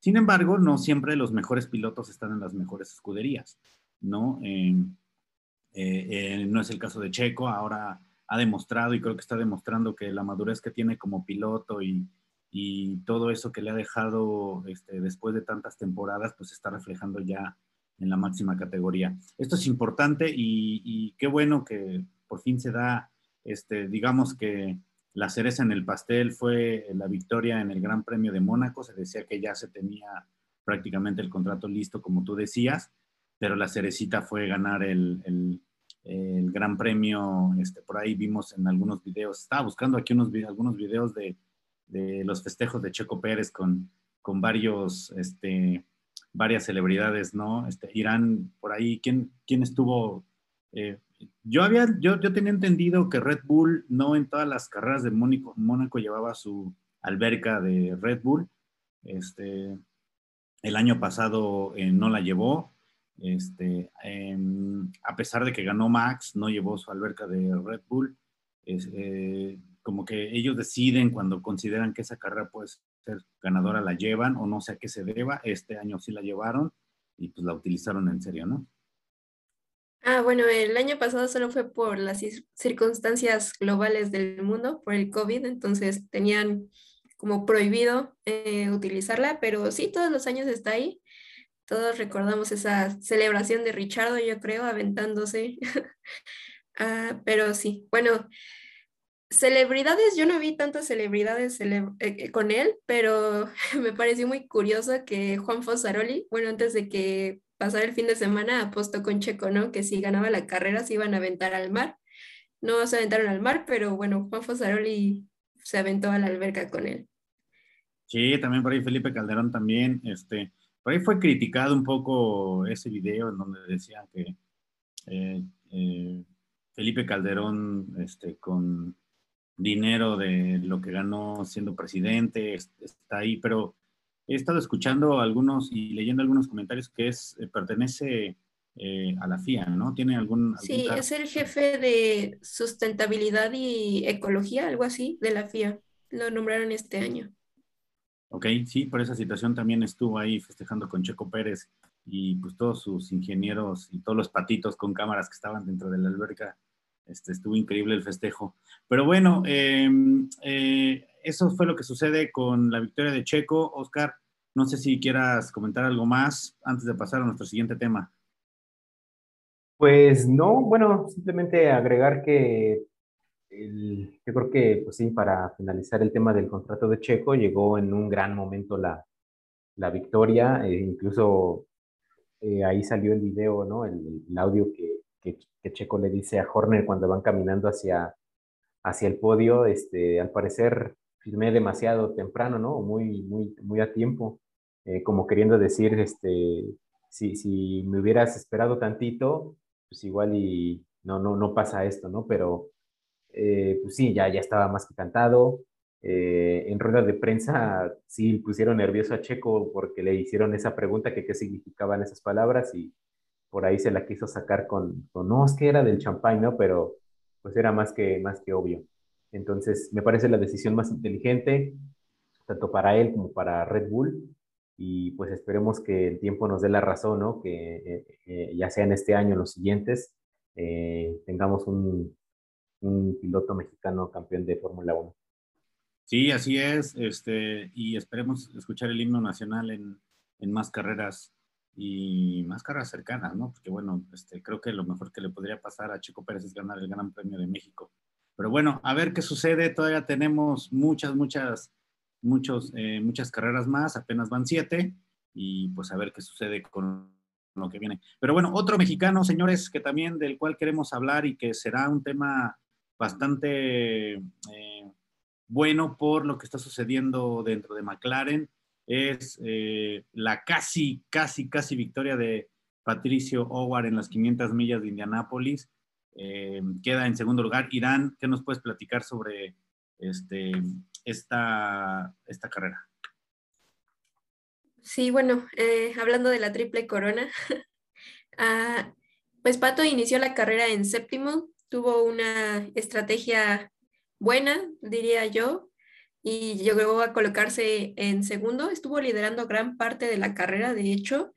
Sin embargo, no siempre los mejores pilotos están en las mejores escuderías, ¿no? no es el caso de Checo, ahora ha demostrado y creo que está demostrando que la madurez que tiene como piloto y, y todo eso que le ha dejado este, después de tantas temporadas, pues está reflejando ya en la máxima categoría. Esto es importante y, y, qué bueno que por fin se da, este, digamos que la cereza en el pastel fue la victoria en el Gran Premio de Mónaco. Se decía que ya se tenía prácticamente el contrato listo, como tú decías, pero la cerecita fue ganar el, el el Gran Premio, este, por ahí vimos en algunos videos, estaba buscando aquí unos, algunos videos de, de los festejos de Checo Pérez con, con varios, este, varias celebridades, ¿no? Este, Irán, por ahí, ¿quién, quién estuvo? Eh, yo había, yo, yo tenía entendido que Red Bull no en todas las carreras de Mónaco, Mónaco llevaba su alberca de Red Bull. Este, el año pasado eh, no la llevó. Este, em, a pesar de que ganó Max, no llevó su alberca de Red Bull. Eh, como que ellos deciden cuando consideran que esa carrera puede ser ganadora, la llevan o no sé a qué se deba. Este año sí la llevaron y pues la utilizaron en serio, ¿no? Ah, bueno, el año pasado solo fue por las circunstancias globales del mundo, por el COVID, entonces tenían como prohibido eh, utilizarla, pero sí, todos los años está ahí. Todos recordamos esa celebración de Richardo, yo creo, aventándose. ah, pero sí, bueno, celebridades, yo no vi tantas celebridades eh, eh, con él, pero me pareció muy curioso que Juan Fosaroli, bueno, antes de que pasara el fin de semana, apostó con Checo, ¿no? Que si ganaba la carrera se iban a aventar al mar. No se aventaron al mar, pero bueno, Juan Fosaroli se aventó a la alberca con él. Sí, también por ahí Felipe Calderón también, este, por ahí fue criticado un poco ese video en donde decían que eh, eh, Felipe Calderón, este, con dinero de lo que ganó siendo presidente, está ahí, pero he estado escuchando algunos y leyendo algunos comentarios que es, eh, pertenece a la FIA, ¿no? ¿Tiene algún... sí, es el jefe de sustentabilidad y ecología, algo así, de la FIA. Lo nombraron este año. Ok, sí, por esa situación también estuvo ahí festejando con Checo Pérez y pues todos sus ingenieros y todos los patitos con cámaras que estaban dentro de la alberca. Este, estuvo increíble el festejo. Pero bueno, em, eh, eso fue lo que sucede con la victoria de Checo. Oscar, no sé si quieras comentar algo más antes de pasar a nuestro siguiente tema. Pues no, bueno, simplemente agregar que yo creo que, pues sí, para finalizar el tema del contrato de Checo, llegó en un gran momento la, la victoria, e incluso eh, ahí salió el video, ¿no? El, audio que, que, Checo le dice a Horner cuando van caminando hacia, hacia el podio, este, al parecer firmé demasiado temprano, ¿no? Muy, muy, muy a tiempo, eh, como queriendo decir, este, si, si me hubieras esperado tantito, pues igual y no, no, no pasa esto, ¿no? Pero eh, pues sí, ya, ya estaba más que cantado. Eh, en rueda de prensa sí pusieron nervioso a Checo porque le hicieron esa pregunta que qué significaban esas palabras y por ahí se la quiso sacar con, no, es que era del champán, ¿no? Pero pues era más que, más que obvio. Entonces, me parece la decisión más inteligente, tanto para él como para Red Bull. Y pues esperemos que el tiempo nos dé la razón, ¿no? Que eh, ya sea en este año o los siguientes, tengamos un, un piloto mexicano campeón de Fórmula 1. Sí, así es, este, y esperemos escuchar el himno nacional en, en, más carreras y más carreras cercanas, ¿no? Porque bueno, este, creo que lo mejor que le podría pasar a Chico Pérez es ganar el Gran Premio de México. Pero bueno, a ver qué sucede, todavía tenemos muchas, muchas, muchos, eh, muchas carreras más, apenas van siete, y pues a ver qué sucede con lo que viene. Pero bueno, otro mexicano, señores, que también del cual queremos hablar y que será un tema bastante eh, bueno por lo que está sucediendo dentro de McLaren. Es eh, la casi, casi, casi victoria de Patricio Howard en las 500 millas de Indianápolis. Eh, queda en segundo lugar. Irán, ¿qué nos puedes platicar sobre este, esta, esta carrera? Sí, bueno, hablando de la triple corona, ah, pues Pato inició la carrera en séptimo, tuvo una estrategia buena, diría yo, y llegó a colocarse en segundo. Estuvo liderando gran parte de la carrera, de hecho,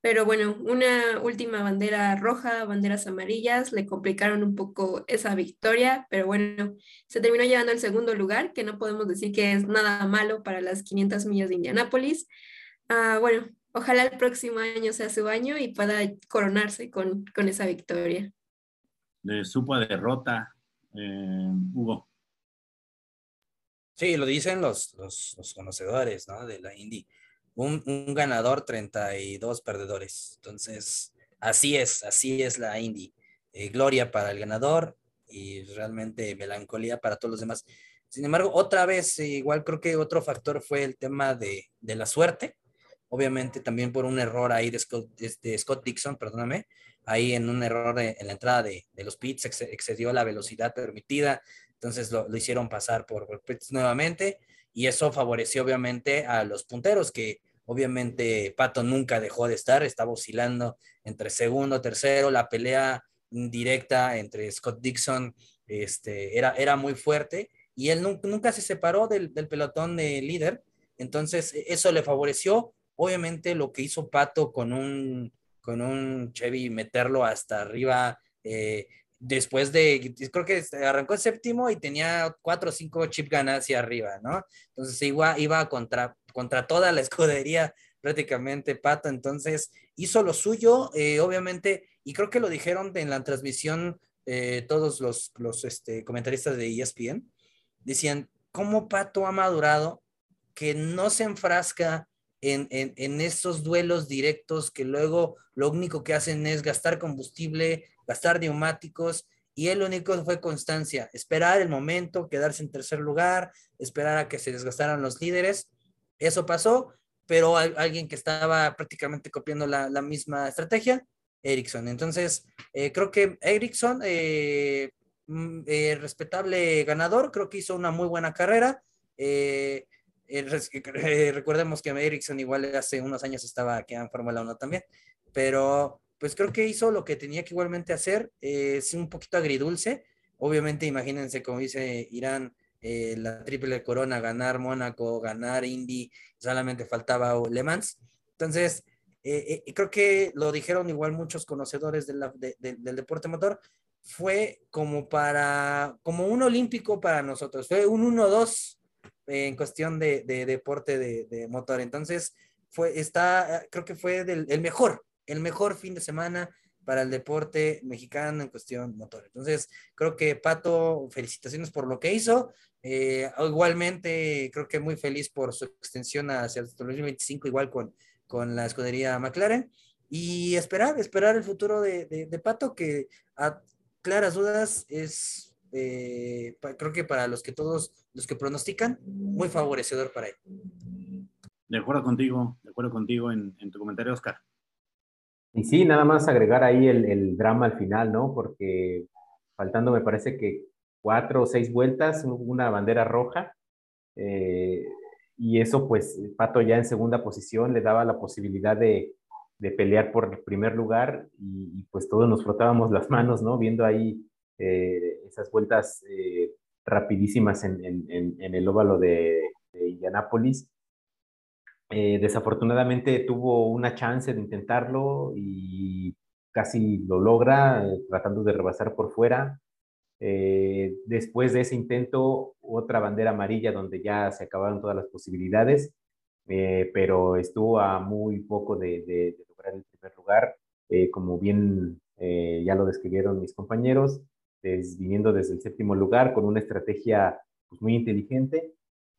pero bueno, una última bandera roja, banderas amarillas, le complicaron un poco esa victoria, pero bueno, se terminó llevando el segundo lugar, que no podemos decir que es nada malo para las 500 millas de Indianápolis. Ah, bueno, ojalá el próximo año sea su año y pueda coronarse con, con esa victoria de supo derrota, eh, Hugo. Sí, lo dicen los, los, conocedores ¿no? de la Indy. Un, un, ganador, 32 perdedores. Entonces, así es, así es la Indy. gloria para el ganador y realmente melancolía para todos los demás. Sin embargo, otra vez, igual creo que otro factor fue el tema de, de la suerte obviamente también por un error ahí de Scott, de Scott Dixon, perdóname, ahí en un error en la entrada de, de los pits, excedió la velocidad permitida, entonces lo, lo hicieron pasar por, por, pits nuevamente y eso favoreció obviamente a los punteros que obviamente Pato nunca dejó de estar, estaba oscilando entre segundo, tercero, la pelea directa entre Scott Dixon este, era, era muy fuerte y él nunca, nunca se separó del, del pelotón de líder, entonces eso le favoreció Obviamente lo que hizo Pato con un, con un Chevy, meterlo hasta arriba, eh, después de, creo que arrancó el séptimo y tenía cuatro o cinco chip hacia arriba, ¿no? Entonces iba, iba contra, contra toda la escudería prácticamente Pato, entonces hizo lo suyo, eh, obviamente, y creo que lo dijeron en la transmisión eh, todos los, los este, comentaristas de ESPN, decían, ¿cómo Pato ha madurado? Que no se enfrasca en, en, en duelos directos que luego lo único que hacen es gastar combustible, gastar neumáticos, y él lo único fue constancia, esperar el momento, quedarse en tercer lugar, esperar a que se desgastaran los líderes. Eso pasó, pero alguien que estaba prácticamente copiando la, la misma estrategia, Ericsson. Entonces, eh, creo que Ericsson, eh, mm, eh, respetable ganador, creo que hizo una muy buena carrera. Eh, eh, eh, recordemos que Ericsson igual hace unos años estaba aquí en Fórmula 1 también, pero pues creo que hizo lo que tenía que igualmente hacer, eh, es un poquito agridulce, obviamente imagínense como dice Irán, la triple corona, ganar Mónaco, ganar Indy, solamente faltaba Le Mans, entonces creo que lo dijeron igual muchos conocedores de, del deporte motor, fue como para, como un olímpico para nosotros, fue un 1-2 en cuestión de, de deporte de, motor. Entonces, fue, está, creo que fue el mejor, el mejor fin de semana para el deporte mexicano en cuestión motor. Entonces, creo que Pato, felicitaciones por lo que hizo. Eh, igualmente, creo que muy feliz por su extensión hacia el 2025, igual con, con la escudería McLaren. Y esperar, esperar el futuro de Pato, que a claras dudas es eh, creo que para los que todos, los que pronostican, muy favorecedor para él. De acuerdo contigo, de acuerdo contigo en, en tu comentario, Oscar. Y sí, nada más agregar ahí el, el, drama al final, ¿no? Porque faltando, me parece que cuatro o seis vueltas, una bandera roja, eh, y eso, pues, Pato ya en segunda posición le daba la posibilidad de, de pelear por el primer lugar, y, y, pues todos nos frotábamos las manos, ¿no? Viendo ahí eh, esas vueltas eh, rapidísimas en, el óvalo de, de Indianápolis. Eh, desafortunadamente tuvo una chance de intentarlo y casi lo logra, eh, tratando de rebasar por fuera. Después de ese intento, otra bandera amarilla donde ya se acabaron todas las posibilidades, pero estuvo a muy poco de lograr el primer lugar, como bien ya lo describieron mis compañeros viniendo desde el séptimo lugar con una estrategia pues, muy inteligente.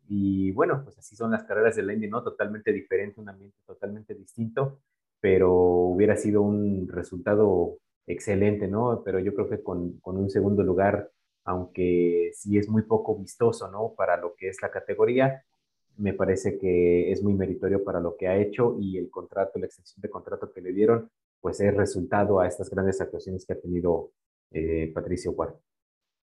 Y bueno, pues así son las carreras de la Indy, ¿no? Totalmente diferente, un ambiente totalmente distinto, pero hubiera sido un resultado excelente, ¿no? Pero yo creo que con, con un segundo lugar, aunque sí es muy poco vistoso, ¿no? Para lo que es la categoría, me parece que es muy meritorio para lo que ha hecho y el contrato, la extensión de contrato que le dieron, pues es resultado a estas grandes actuaciones que ha tenido eh, Patricio Cuarto.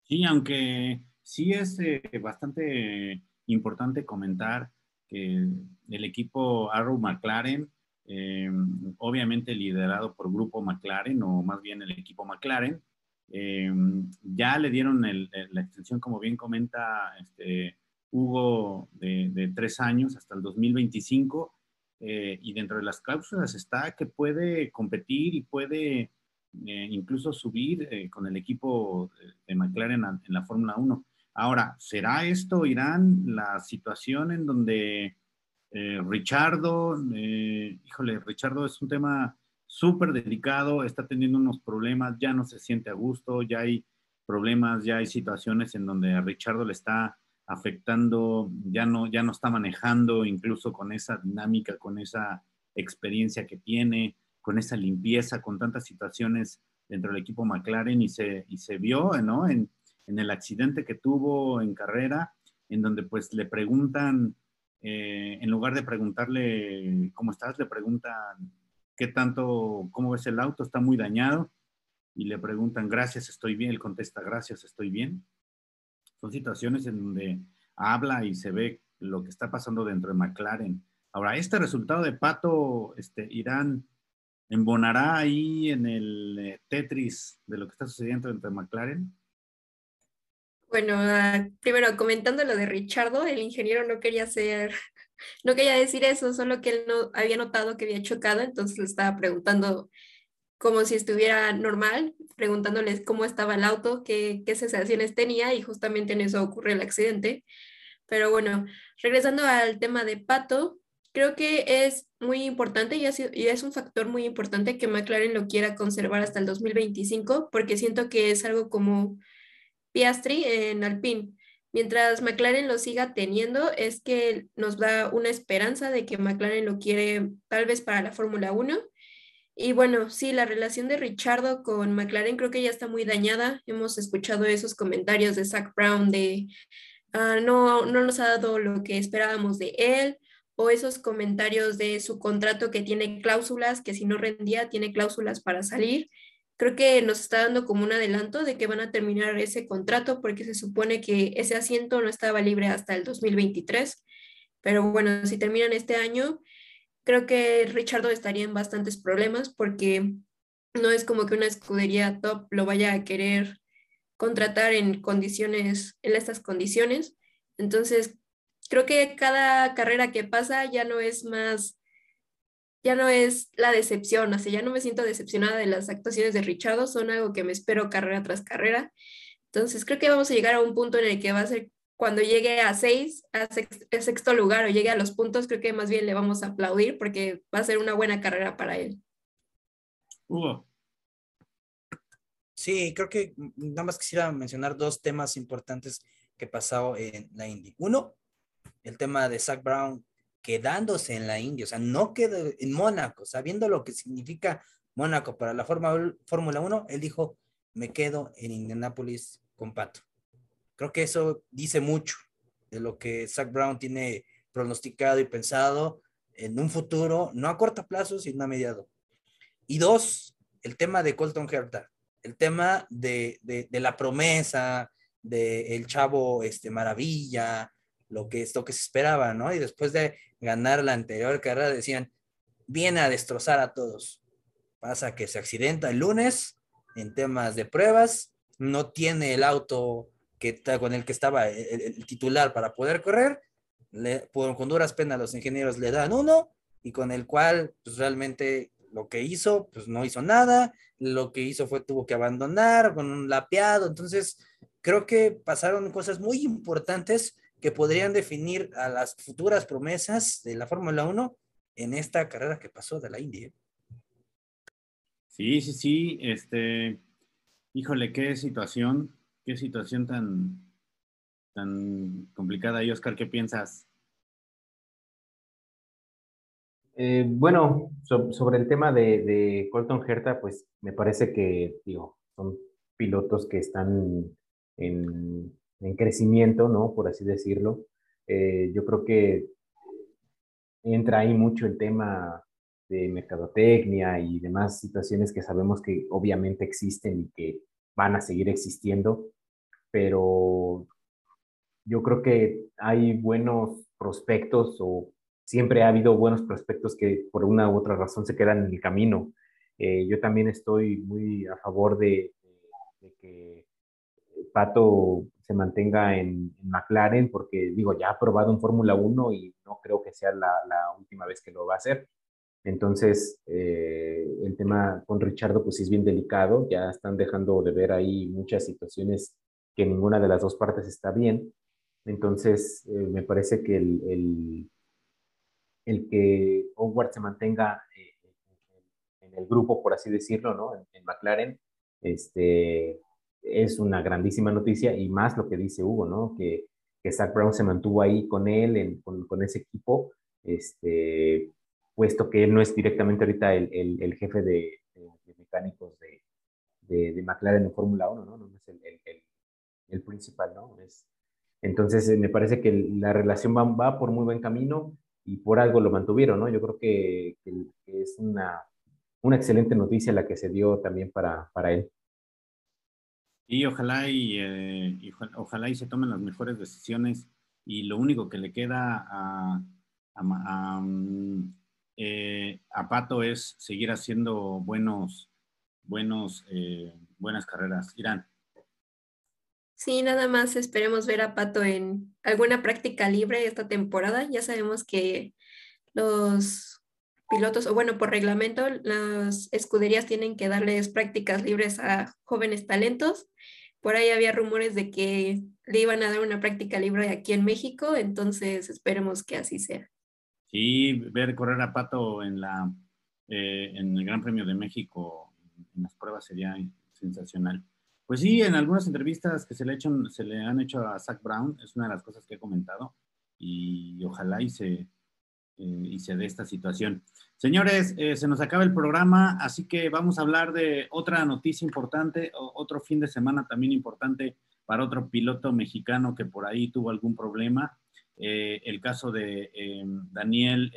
Sí, aunque sí es eh, bastante importante comentar que el equipo Arrow McLaren, eh, obviamente liderado por Grupo McLaren, o más bien el equipo McLaren, eh, ya le dieron la extensión, como bien comenta este, Hugo, de, de, tres años hasta el 2025. Eh, y dentro de las cláusulas está que puede competir y puede eh, incluso subir eh, con el equipo de McLaren en la Fórmula 1. Ahora, ¿será esto, Irán, la situación en donde eh, Richardo, eh, híjole, Richardo es un tema súper delicado, está teniendo unos problemas, ya no se siente a gusto, ya hay problemas, ya hay situaciones en donde a Richardo le está afectando, ya no, ya no está manejando incluso con esa dinámica, con esa experiencia que tiene con esa limpieza, con tantas situaciones dentro del equipo McLaren y se, y se vio, ¿no? En, el accidente que tuvo en carrera, en donde pues le preguntan, eh, en lugar de preguntarle cómo estás, le preguntan qué tanto, cómo ves el auto, está muy dañado, y le preguntan, gracias, estoy bien, él contesta, gracias, estoy bien. Son situaciones en donde habla y se ve lo que está pasando dentro de McLaren. Ahora, este resultado de Pato, este, Irán, embonará ahí en el eh, Tetris de lo que está sucediendo dentro de McLaren. Bueno, ah, primero comentando lo de Richardo, el ingeniero no quería hacer, no quería decir eso, solo que él no había notado que había chocado, entonces le estaba preguntando como si estuviera normal, preguntándoles cómo estaba el auto, qué, qué sensaciones tenía y justamente en eso ocurre el accidente. Pero bueno, regresando al tema de Pato, creo que es muy importante y, es un factor muy importante que McLaren lo quiera conservar hasta el 2025, porque siento que es algo como Piastri en Alpine. Mientras McLaren lo siga teniendo, es que nos da una esperanza de que McLaren lo quiere tal vez para la Fórmula 1. Y bueno, sí, la relación de Richardo con McLaren creo que ya está muy dañada. Hemos escuchado esos comentarios de Zach Brown de ah, no, no nos ha dado lo que esperábamos de él, o esos comentarios de su contrato que tiene cláusulas, que si no rendía tiene cláusulas para salir creo que nos está dando como un adelanto de que van a terminar ese contrato porque se supone que ese asiento no estaba libre hasta el 2023. Pero bueno, si terminan este año, creo que Richardo estaría en bastantes problemas porque no es como que una escudería top lo vaya a querer contratar en condiciones, en estas condiciones. Entonces, creo que cada carrera que pasa ya no es más ya no es la decepción, o sea, ya no me siento decepcionada de las actuaciones de Richardo, son algo que me espero carrera tras carrera. Entonces, creo que vamos a llegar a un punto en el que va a ser cuando llegue a seis, a sexto, lugar o llegue a los puntos, creo que más bien le vamos a aplaudir porque va a ser una buena carrera para él. Sí, creo que nada más quisiera mencionar dos temas importantes que pasado en la Indy. Uno, el tema de Zach Brown quedándose en la India, o sea, no quedó en Mónaco, sabiendo lo que significa Mónaco para la Fórmula 1, él dijo, me quedo en Indianápolis con Pato. Creo que eso dice mucho de lo que Zach Brown tiene pronosticado y pensado en un futuro, no a corto plazo, sino a mediado. Y dos, el tema de Colton Herta, el tema de, de, la promesa, de el chavo este, maravilla, lo que lo que se esperaba, ¿no? Y después de ganar la anterior carrera decían, viene a destrozar a todos. Pasa que se accidenta el lunes en temas de pruebas, no tiene el auto que con el que estaba el, titular para poder correr, le, con duras penas los ingenieros le dan uno y con el cual pues realmente lo que hizo, pues no hizo nada, lo que hizo fue tuvo que abandonar con un lapeado, entonces creo que pasaron cosas muy importantes que podrían definir a las futuras promesas de la Fórmula 1 en esta carrera que pasó de la India. Sí, sí, sí, este, híjole, qué situación, qué situación tan, tan complicada. Y Oscar, ¿qué piensas? Eh, bueno, sobre el tema de, de, Colton Herta, pues me parece que, digo, son pilotos que están en, en crecimiento, ¿no? Por así decirlo. Eh, yo creo que entra ahí mucho el tema de mercadotecnia y demás situaciones que sabemos que obviamente existen y que van a seguir existiendo, pero yo creo que hay buenos prospectos o siempre ha habido buenos prospectos que por una u otra razón se quedan en el camino. Eh, yo también estoy muy a favor de, de que Pato se mantenga en, McLaren, porque digo, ya ha probado en Fórmula 1 y no creo que sea la, última vez que lo va a hacer. Entonces, eh, el tema con Richardo, pues es bien delicado, ya están dejando de ver ahí muchas situaciones que ninguna de las dos partes está bien. Entonces, eh, me parece que el, el, que Howard se mantenga eh, en el grupo, por así decirlo, ¿no? En, en McLaren, este, es una grandísima noticia y más lo que dice Hugo, ¿no? Que, que Zach Brown se mantuvo ahí con él, con, con, ese equipo, este, puesto que él no es directamente ahorita el, el, jefe de, mecánicos de, de, McLaren en Fórmula 1, ¿no? No es el, el, principal, ¿no? Es, entonces, me parece que la relación va, va, por muy buen camino y por algo lo mantuvieron, ¿no? Yo creo que, es una, una, excelente noticia la que se dio también para, para él. Y ojalá y, eh, ojalá y se tomen las mejores decisiones y lo único que le queda a, a, mm, eh, a, Pato es seguir haciendo buenos, buenos, eh, buenas carreras. Irán. Sí, nada más esperemos ver a Pato en alguna práctica libre esta temporada. Ya sabemos que los pilotos, o bueno, por reglamento, las escuderías tienen que darles prácticas libres a jóvenes talentos. Por ahí había rumores de que le iban a dar una práctica libre aquí en México, entonces esperemos que así sea. Sí, ver correr a Pato en, la, eh, en el Gran Premio de México en las pruebas sería sensacional. Pues sí, en algunas entrevistas que se le, hecho, se le han hecho a Zach Brown, es una de las cosas que he comentado y ojalá y se, y se dé esta situación. Señores, eh, se nos acaba el programa, así que vamos a hablar de otra noticia importante, otro fin de semana también importante para otro piloto mexicano que por ahí tuvo algún problema. Eh, el caso de Daniel,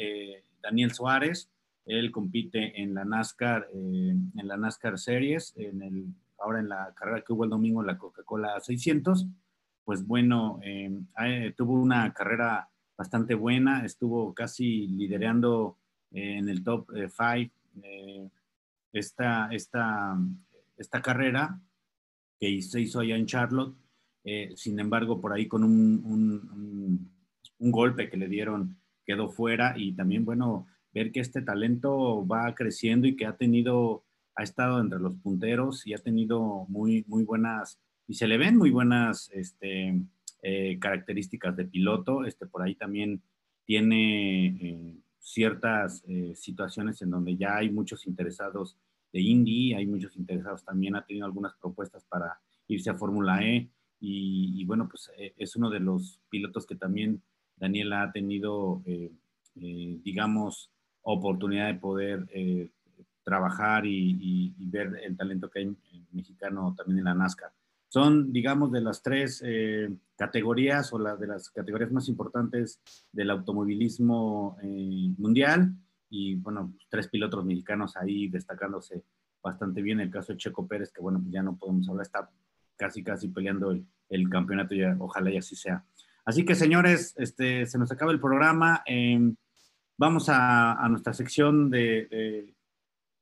Daniel Suárez, él compite en la NASCAR, en la NASCAR Series, en el ahora en la carrera que hubo el domingo, la Coca-Cola 600, pues bueno, eh, tuvo una carrera bastante buena, estuvo casi liderando eh, en el top 5 eh, esta, esta, esta carrera que se hizo allá en Charlotte. sin embargo, por ahí con un, un, un, golpe que le dieron quedó fuera y también, bueno, ver que este talento va creciendo y que ha tenido ha estado entre los punteros y ha tenido muy, muy buenas, y se le ven muy buenas este, eh, características de piloto. Este, por ahí también tiene eh, ciertas eh, situaciones en donde ya hay muchos interesados de Indy, hay muchos interesados también, ha tenido algunas propuestas para irse a Fórmula E. Y, y, bueno, pues es uno de los pilotos que también Daniela ha tenido, digamos, oportunidad de poder trabajar y, ver el talento que hay mexicano también en la NASCAR. Son, digamos, de las tres eh, categorías o las de las categorías más importantes del automovilismo eh, mundial y, bueno, tres pilotos mexicanos ahí destacándose bastante bien. El caso de Checo Pérez, que, bueno, ya no podemos hablar, está casi, casi peleando el, campeonato y ojalá y así sea. Así que, señores, este, se nos acaba el programa. Em, vamos a, nuestra sección de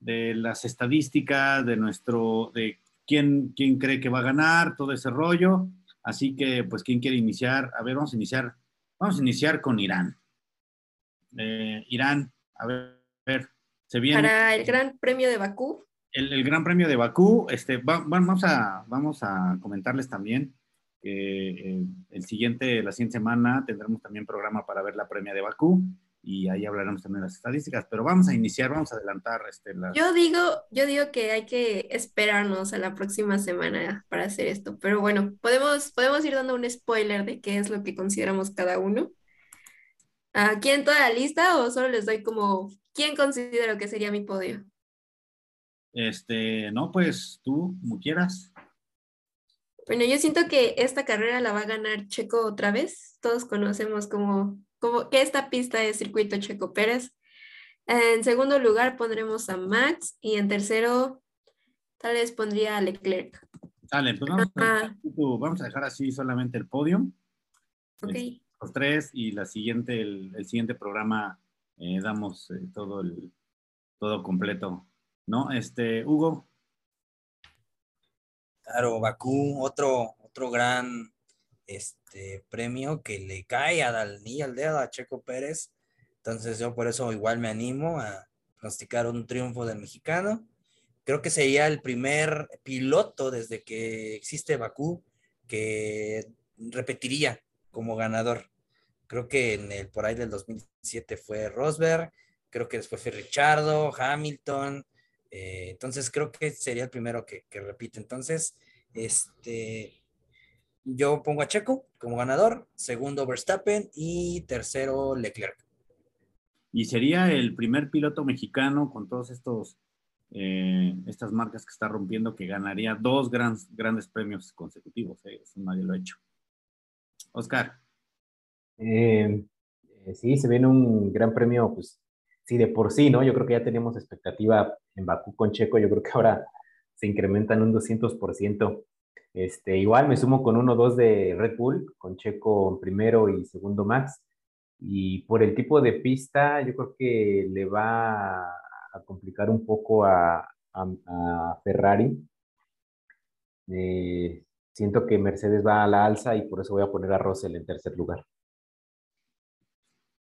de las estadísticas, de nuestro, de quién, quién cree que va a ganar, todo ese rollo. Así que, pues, ¿quién quiere iniciar? A ver, vamos a iniciar, vamos a iniciar con Irán. Eh, Irán, a ver, se viene. Para el Gran Premio de Bakú. El, Gran Premio de Bakú, este, vamos, a, vamos a comentarles también que eh, el siguiente, la siguiente semana tendremos también programa para ver la premia de Bakú y ahí hablaremos también de las estadísticas, pero vamos a iniciar, vamos a adelantar. Este, yo, digo, yo digo que hay que esperarnos a la próxima semana para hacer esto, pero bueno, podemos, podemos ir dando un spoiler de qué es lo que consideramos cada uno. ¿Aquí en toda la lista o solo les doy como quién considero que sería mi podio? Este, no, pues tú, como quieras. Bueno, yo siento que esta carrera la va a ganar Checo otra vez. Todos conocemos como como que esta pista es circuito Checo Pérez. En segundo lugar pondremos a Max y en tercero tal vez pondría a Leclerc. Dale, pues vamos, a, dejar así solamente el podio. Ok. Los tres y la siguiente, el, siguiente programa eh, damos eh, todo el todo completo. ¿No? Este, Hugo. Claro, Bakú, otro, otro gran este premio que le cae a Dalí al dedo a Checo Pérez. Entonces yo por eso igual me animo a pronosticar un triunfo del mexicano. Creo que sería el primer piloto desde que existe Bakú que repetiría como ganador. Creo que en el por ahí del 2007 fue Rosberg, creo que después fue Richardo, Hamilton. Eh, entonces creo que sería el primero que, que repite. Entonces, este, yo pongo a Checo como ganador, segundo Verstappen y tercero Leclerc. Y sería el primer piloto mexicano con todos estos eh, estas marcas que está rompiendo, que ganaría dos grandes premios consecutivos. ¿eh? Eso nadie lo ha hecho. Oscar. Eh, sí, se viene un gran premio, pues sí, de por sí, ¿no? Yo creo que ya tenemos expectativa en Bakú con Checo, yo creo que ahora se incrementan un 200%. Este, igual me sumo con uno dos de Red Bull, con Checo primero y segundo Max. Y por el tipo de pista, yo creo que le va a complicar un poco a, Ferrari. Eh, siento que Mercedes va a la alza y por eso voy a poner a Russell en tercer lugar.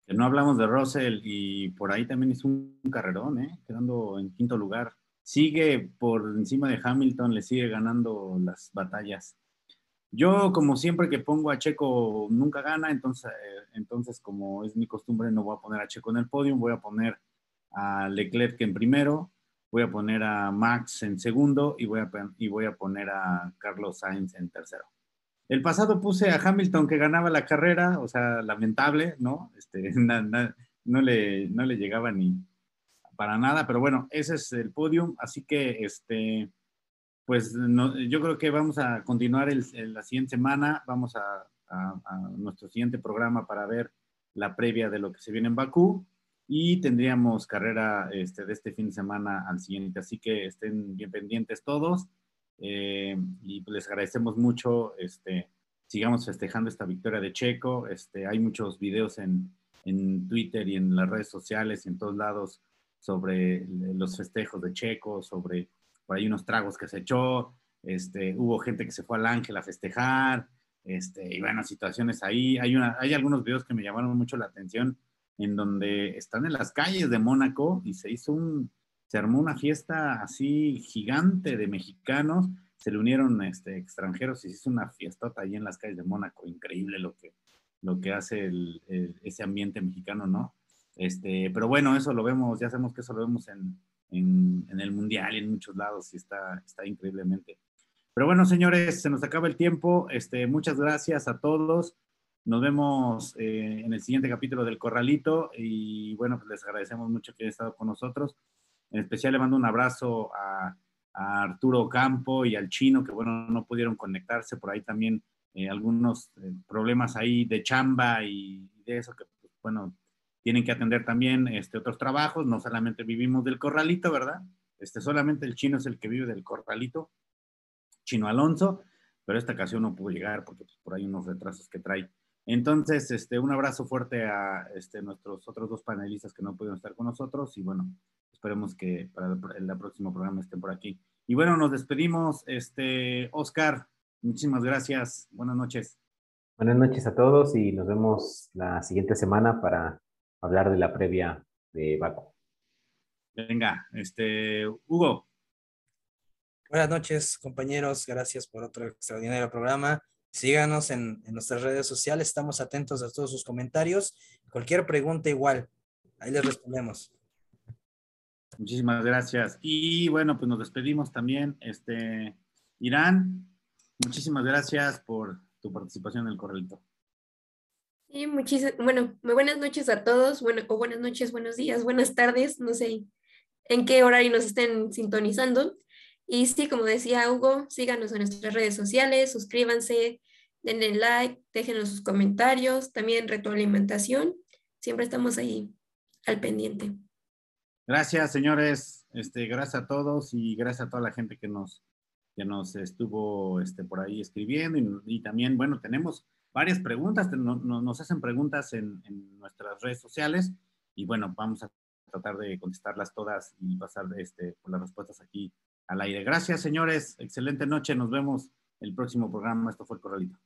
no hablamos de Russell y por ahí también es un carrerón, ¿eh? quedando en quinto lugar. Sigue por encima de Hamilton, le sigue ganando las batallas. Yo, como siempre que pongo a Checo, nunca gana, entonces, eh, entonces como es mi costumbre, no voy a poner a Checo en el podio, voy a poner a Leclerc en primero, voy a poner a Max en segundo y voy a, y voy a poner a Carlos Sainz en tercero. El pasado puse a Hamilton que ganaba la carrera, o sea, lamentable, ¿no? Este, no, le, no le llegaba ni para nada, pero bueno, ese es el podium, así que este, pues yo creo que vamos a continuar el, la siguiente semana, vamos a, a nuestro siguiente programa para ver la previa de lo que se viene en Bakú y tendríamos carrera este, de este fin de semana al siguiente. Así que estén bien pendientes todos eh, y pues les agradecemos mucho. Este, sigamos festejando esta victoria de Checo. Este, hay muchos videos en, en Twitter y en las redes sociales y en todos lados sobre los festejos de Checo, sobre por ahí unos tragos que se echó. Este, hubo gente que se fue al Ángel a festejar. Este, y bueno, situaciones ahí. Hay, una, hay algunos videos que me llamaron mucho la atención en donde están en las calles de Mónaco y se hizo un, se armó una fiesta así gigante de mexicanos, se le unieron este, extranjeros y se hizo una fiestota ahí en las calles de Mónaco, increíble lo que, lo que hace ese ambiente mexicano, ¿no? Este, pero bueno, eso lo vemos, ya sabemos que eso lo vemos en, en, en el Mundial y en muchos lados y está, está increíblemente. Pero bueno, señores, se nos acaba el tiempo. Este, muchas gracias a todos. Nos vemos eh, en el siguiente capítulo del Corralito y bueno, pues les agradecemos mucho que hayan estado con nosotros. En especial le mando un abrazo a, Arturo Campo y al chino que bueno, no pudieron conectarse por ahí también eh, algunos eh, problemas ahí de chamba y, de eso que pues, bueno, tienen que atender también este, otros trabajos, no solamente vivimos del Corralito, ¿verdad? Este, solamente el chino es el que vive del Corralito, Chino Alonso, pero esta ocasión no pudo llegar porque pues, por ahí unos retrasos que trae entonces, este, un abrazo fuerte a nuestros otros dos panelistas que no pudieron estar con nosotros y bueno, esperemos que para el, próximo programa estén por aquí. Y bueno, nos despedimos. Oscar, muchísimas gracias. Buenas noches. Buenas noches a todos y nos vemos la siguiente semana para hablar de la previa de Baco. Venga, este, Hugo. Buenas noches, compañeros. Gracias por otro extraordinario programa. Síganos en, nuestras redes sociales, estamos atentos a todos sus comentarios. Cualquier pregunta igual, ahí les respondemos. Muchísimas gracias. Y bueno, pues nos despedimos también. Este, Irán, muchísimas gracias por tu participación en el corralito. Sí, bueno, muy buenas noches a todos, bueno, o buenas noches, buenos días, buenas tardes, no sé en qué horario nos estén sintonizando. Y sí, como decía Hugo, síganos en nuestras redes sociales, suscríbanse, denle like, déjenos sus comentarios, también retroalimentación. Siempre estamos ahí al pendiente. Gracias, señores. Este, gracias a todos y gracias a toda la gente que nos, que nos estuvo este, por ahí escribiendo. Y, también, bueno, tenemos varias preguntas, nos hacen preguntas en, en, nuestras redes sociales y bueno, vamos a tratar de contestarlas todas y pasar este, por las respuestas aquí al aire. Gracias, señores. Excelente noche. Nos vemos el próximo programa. Esto fue el Corralito.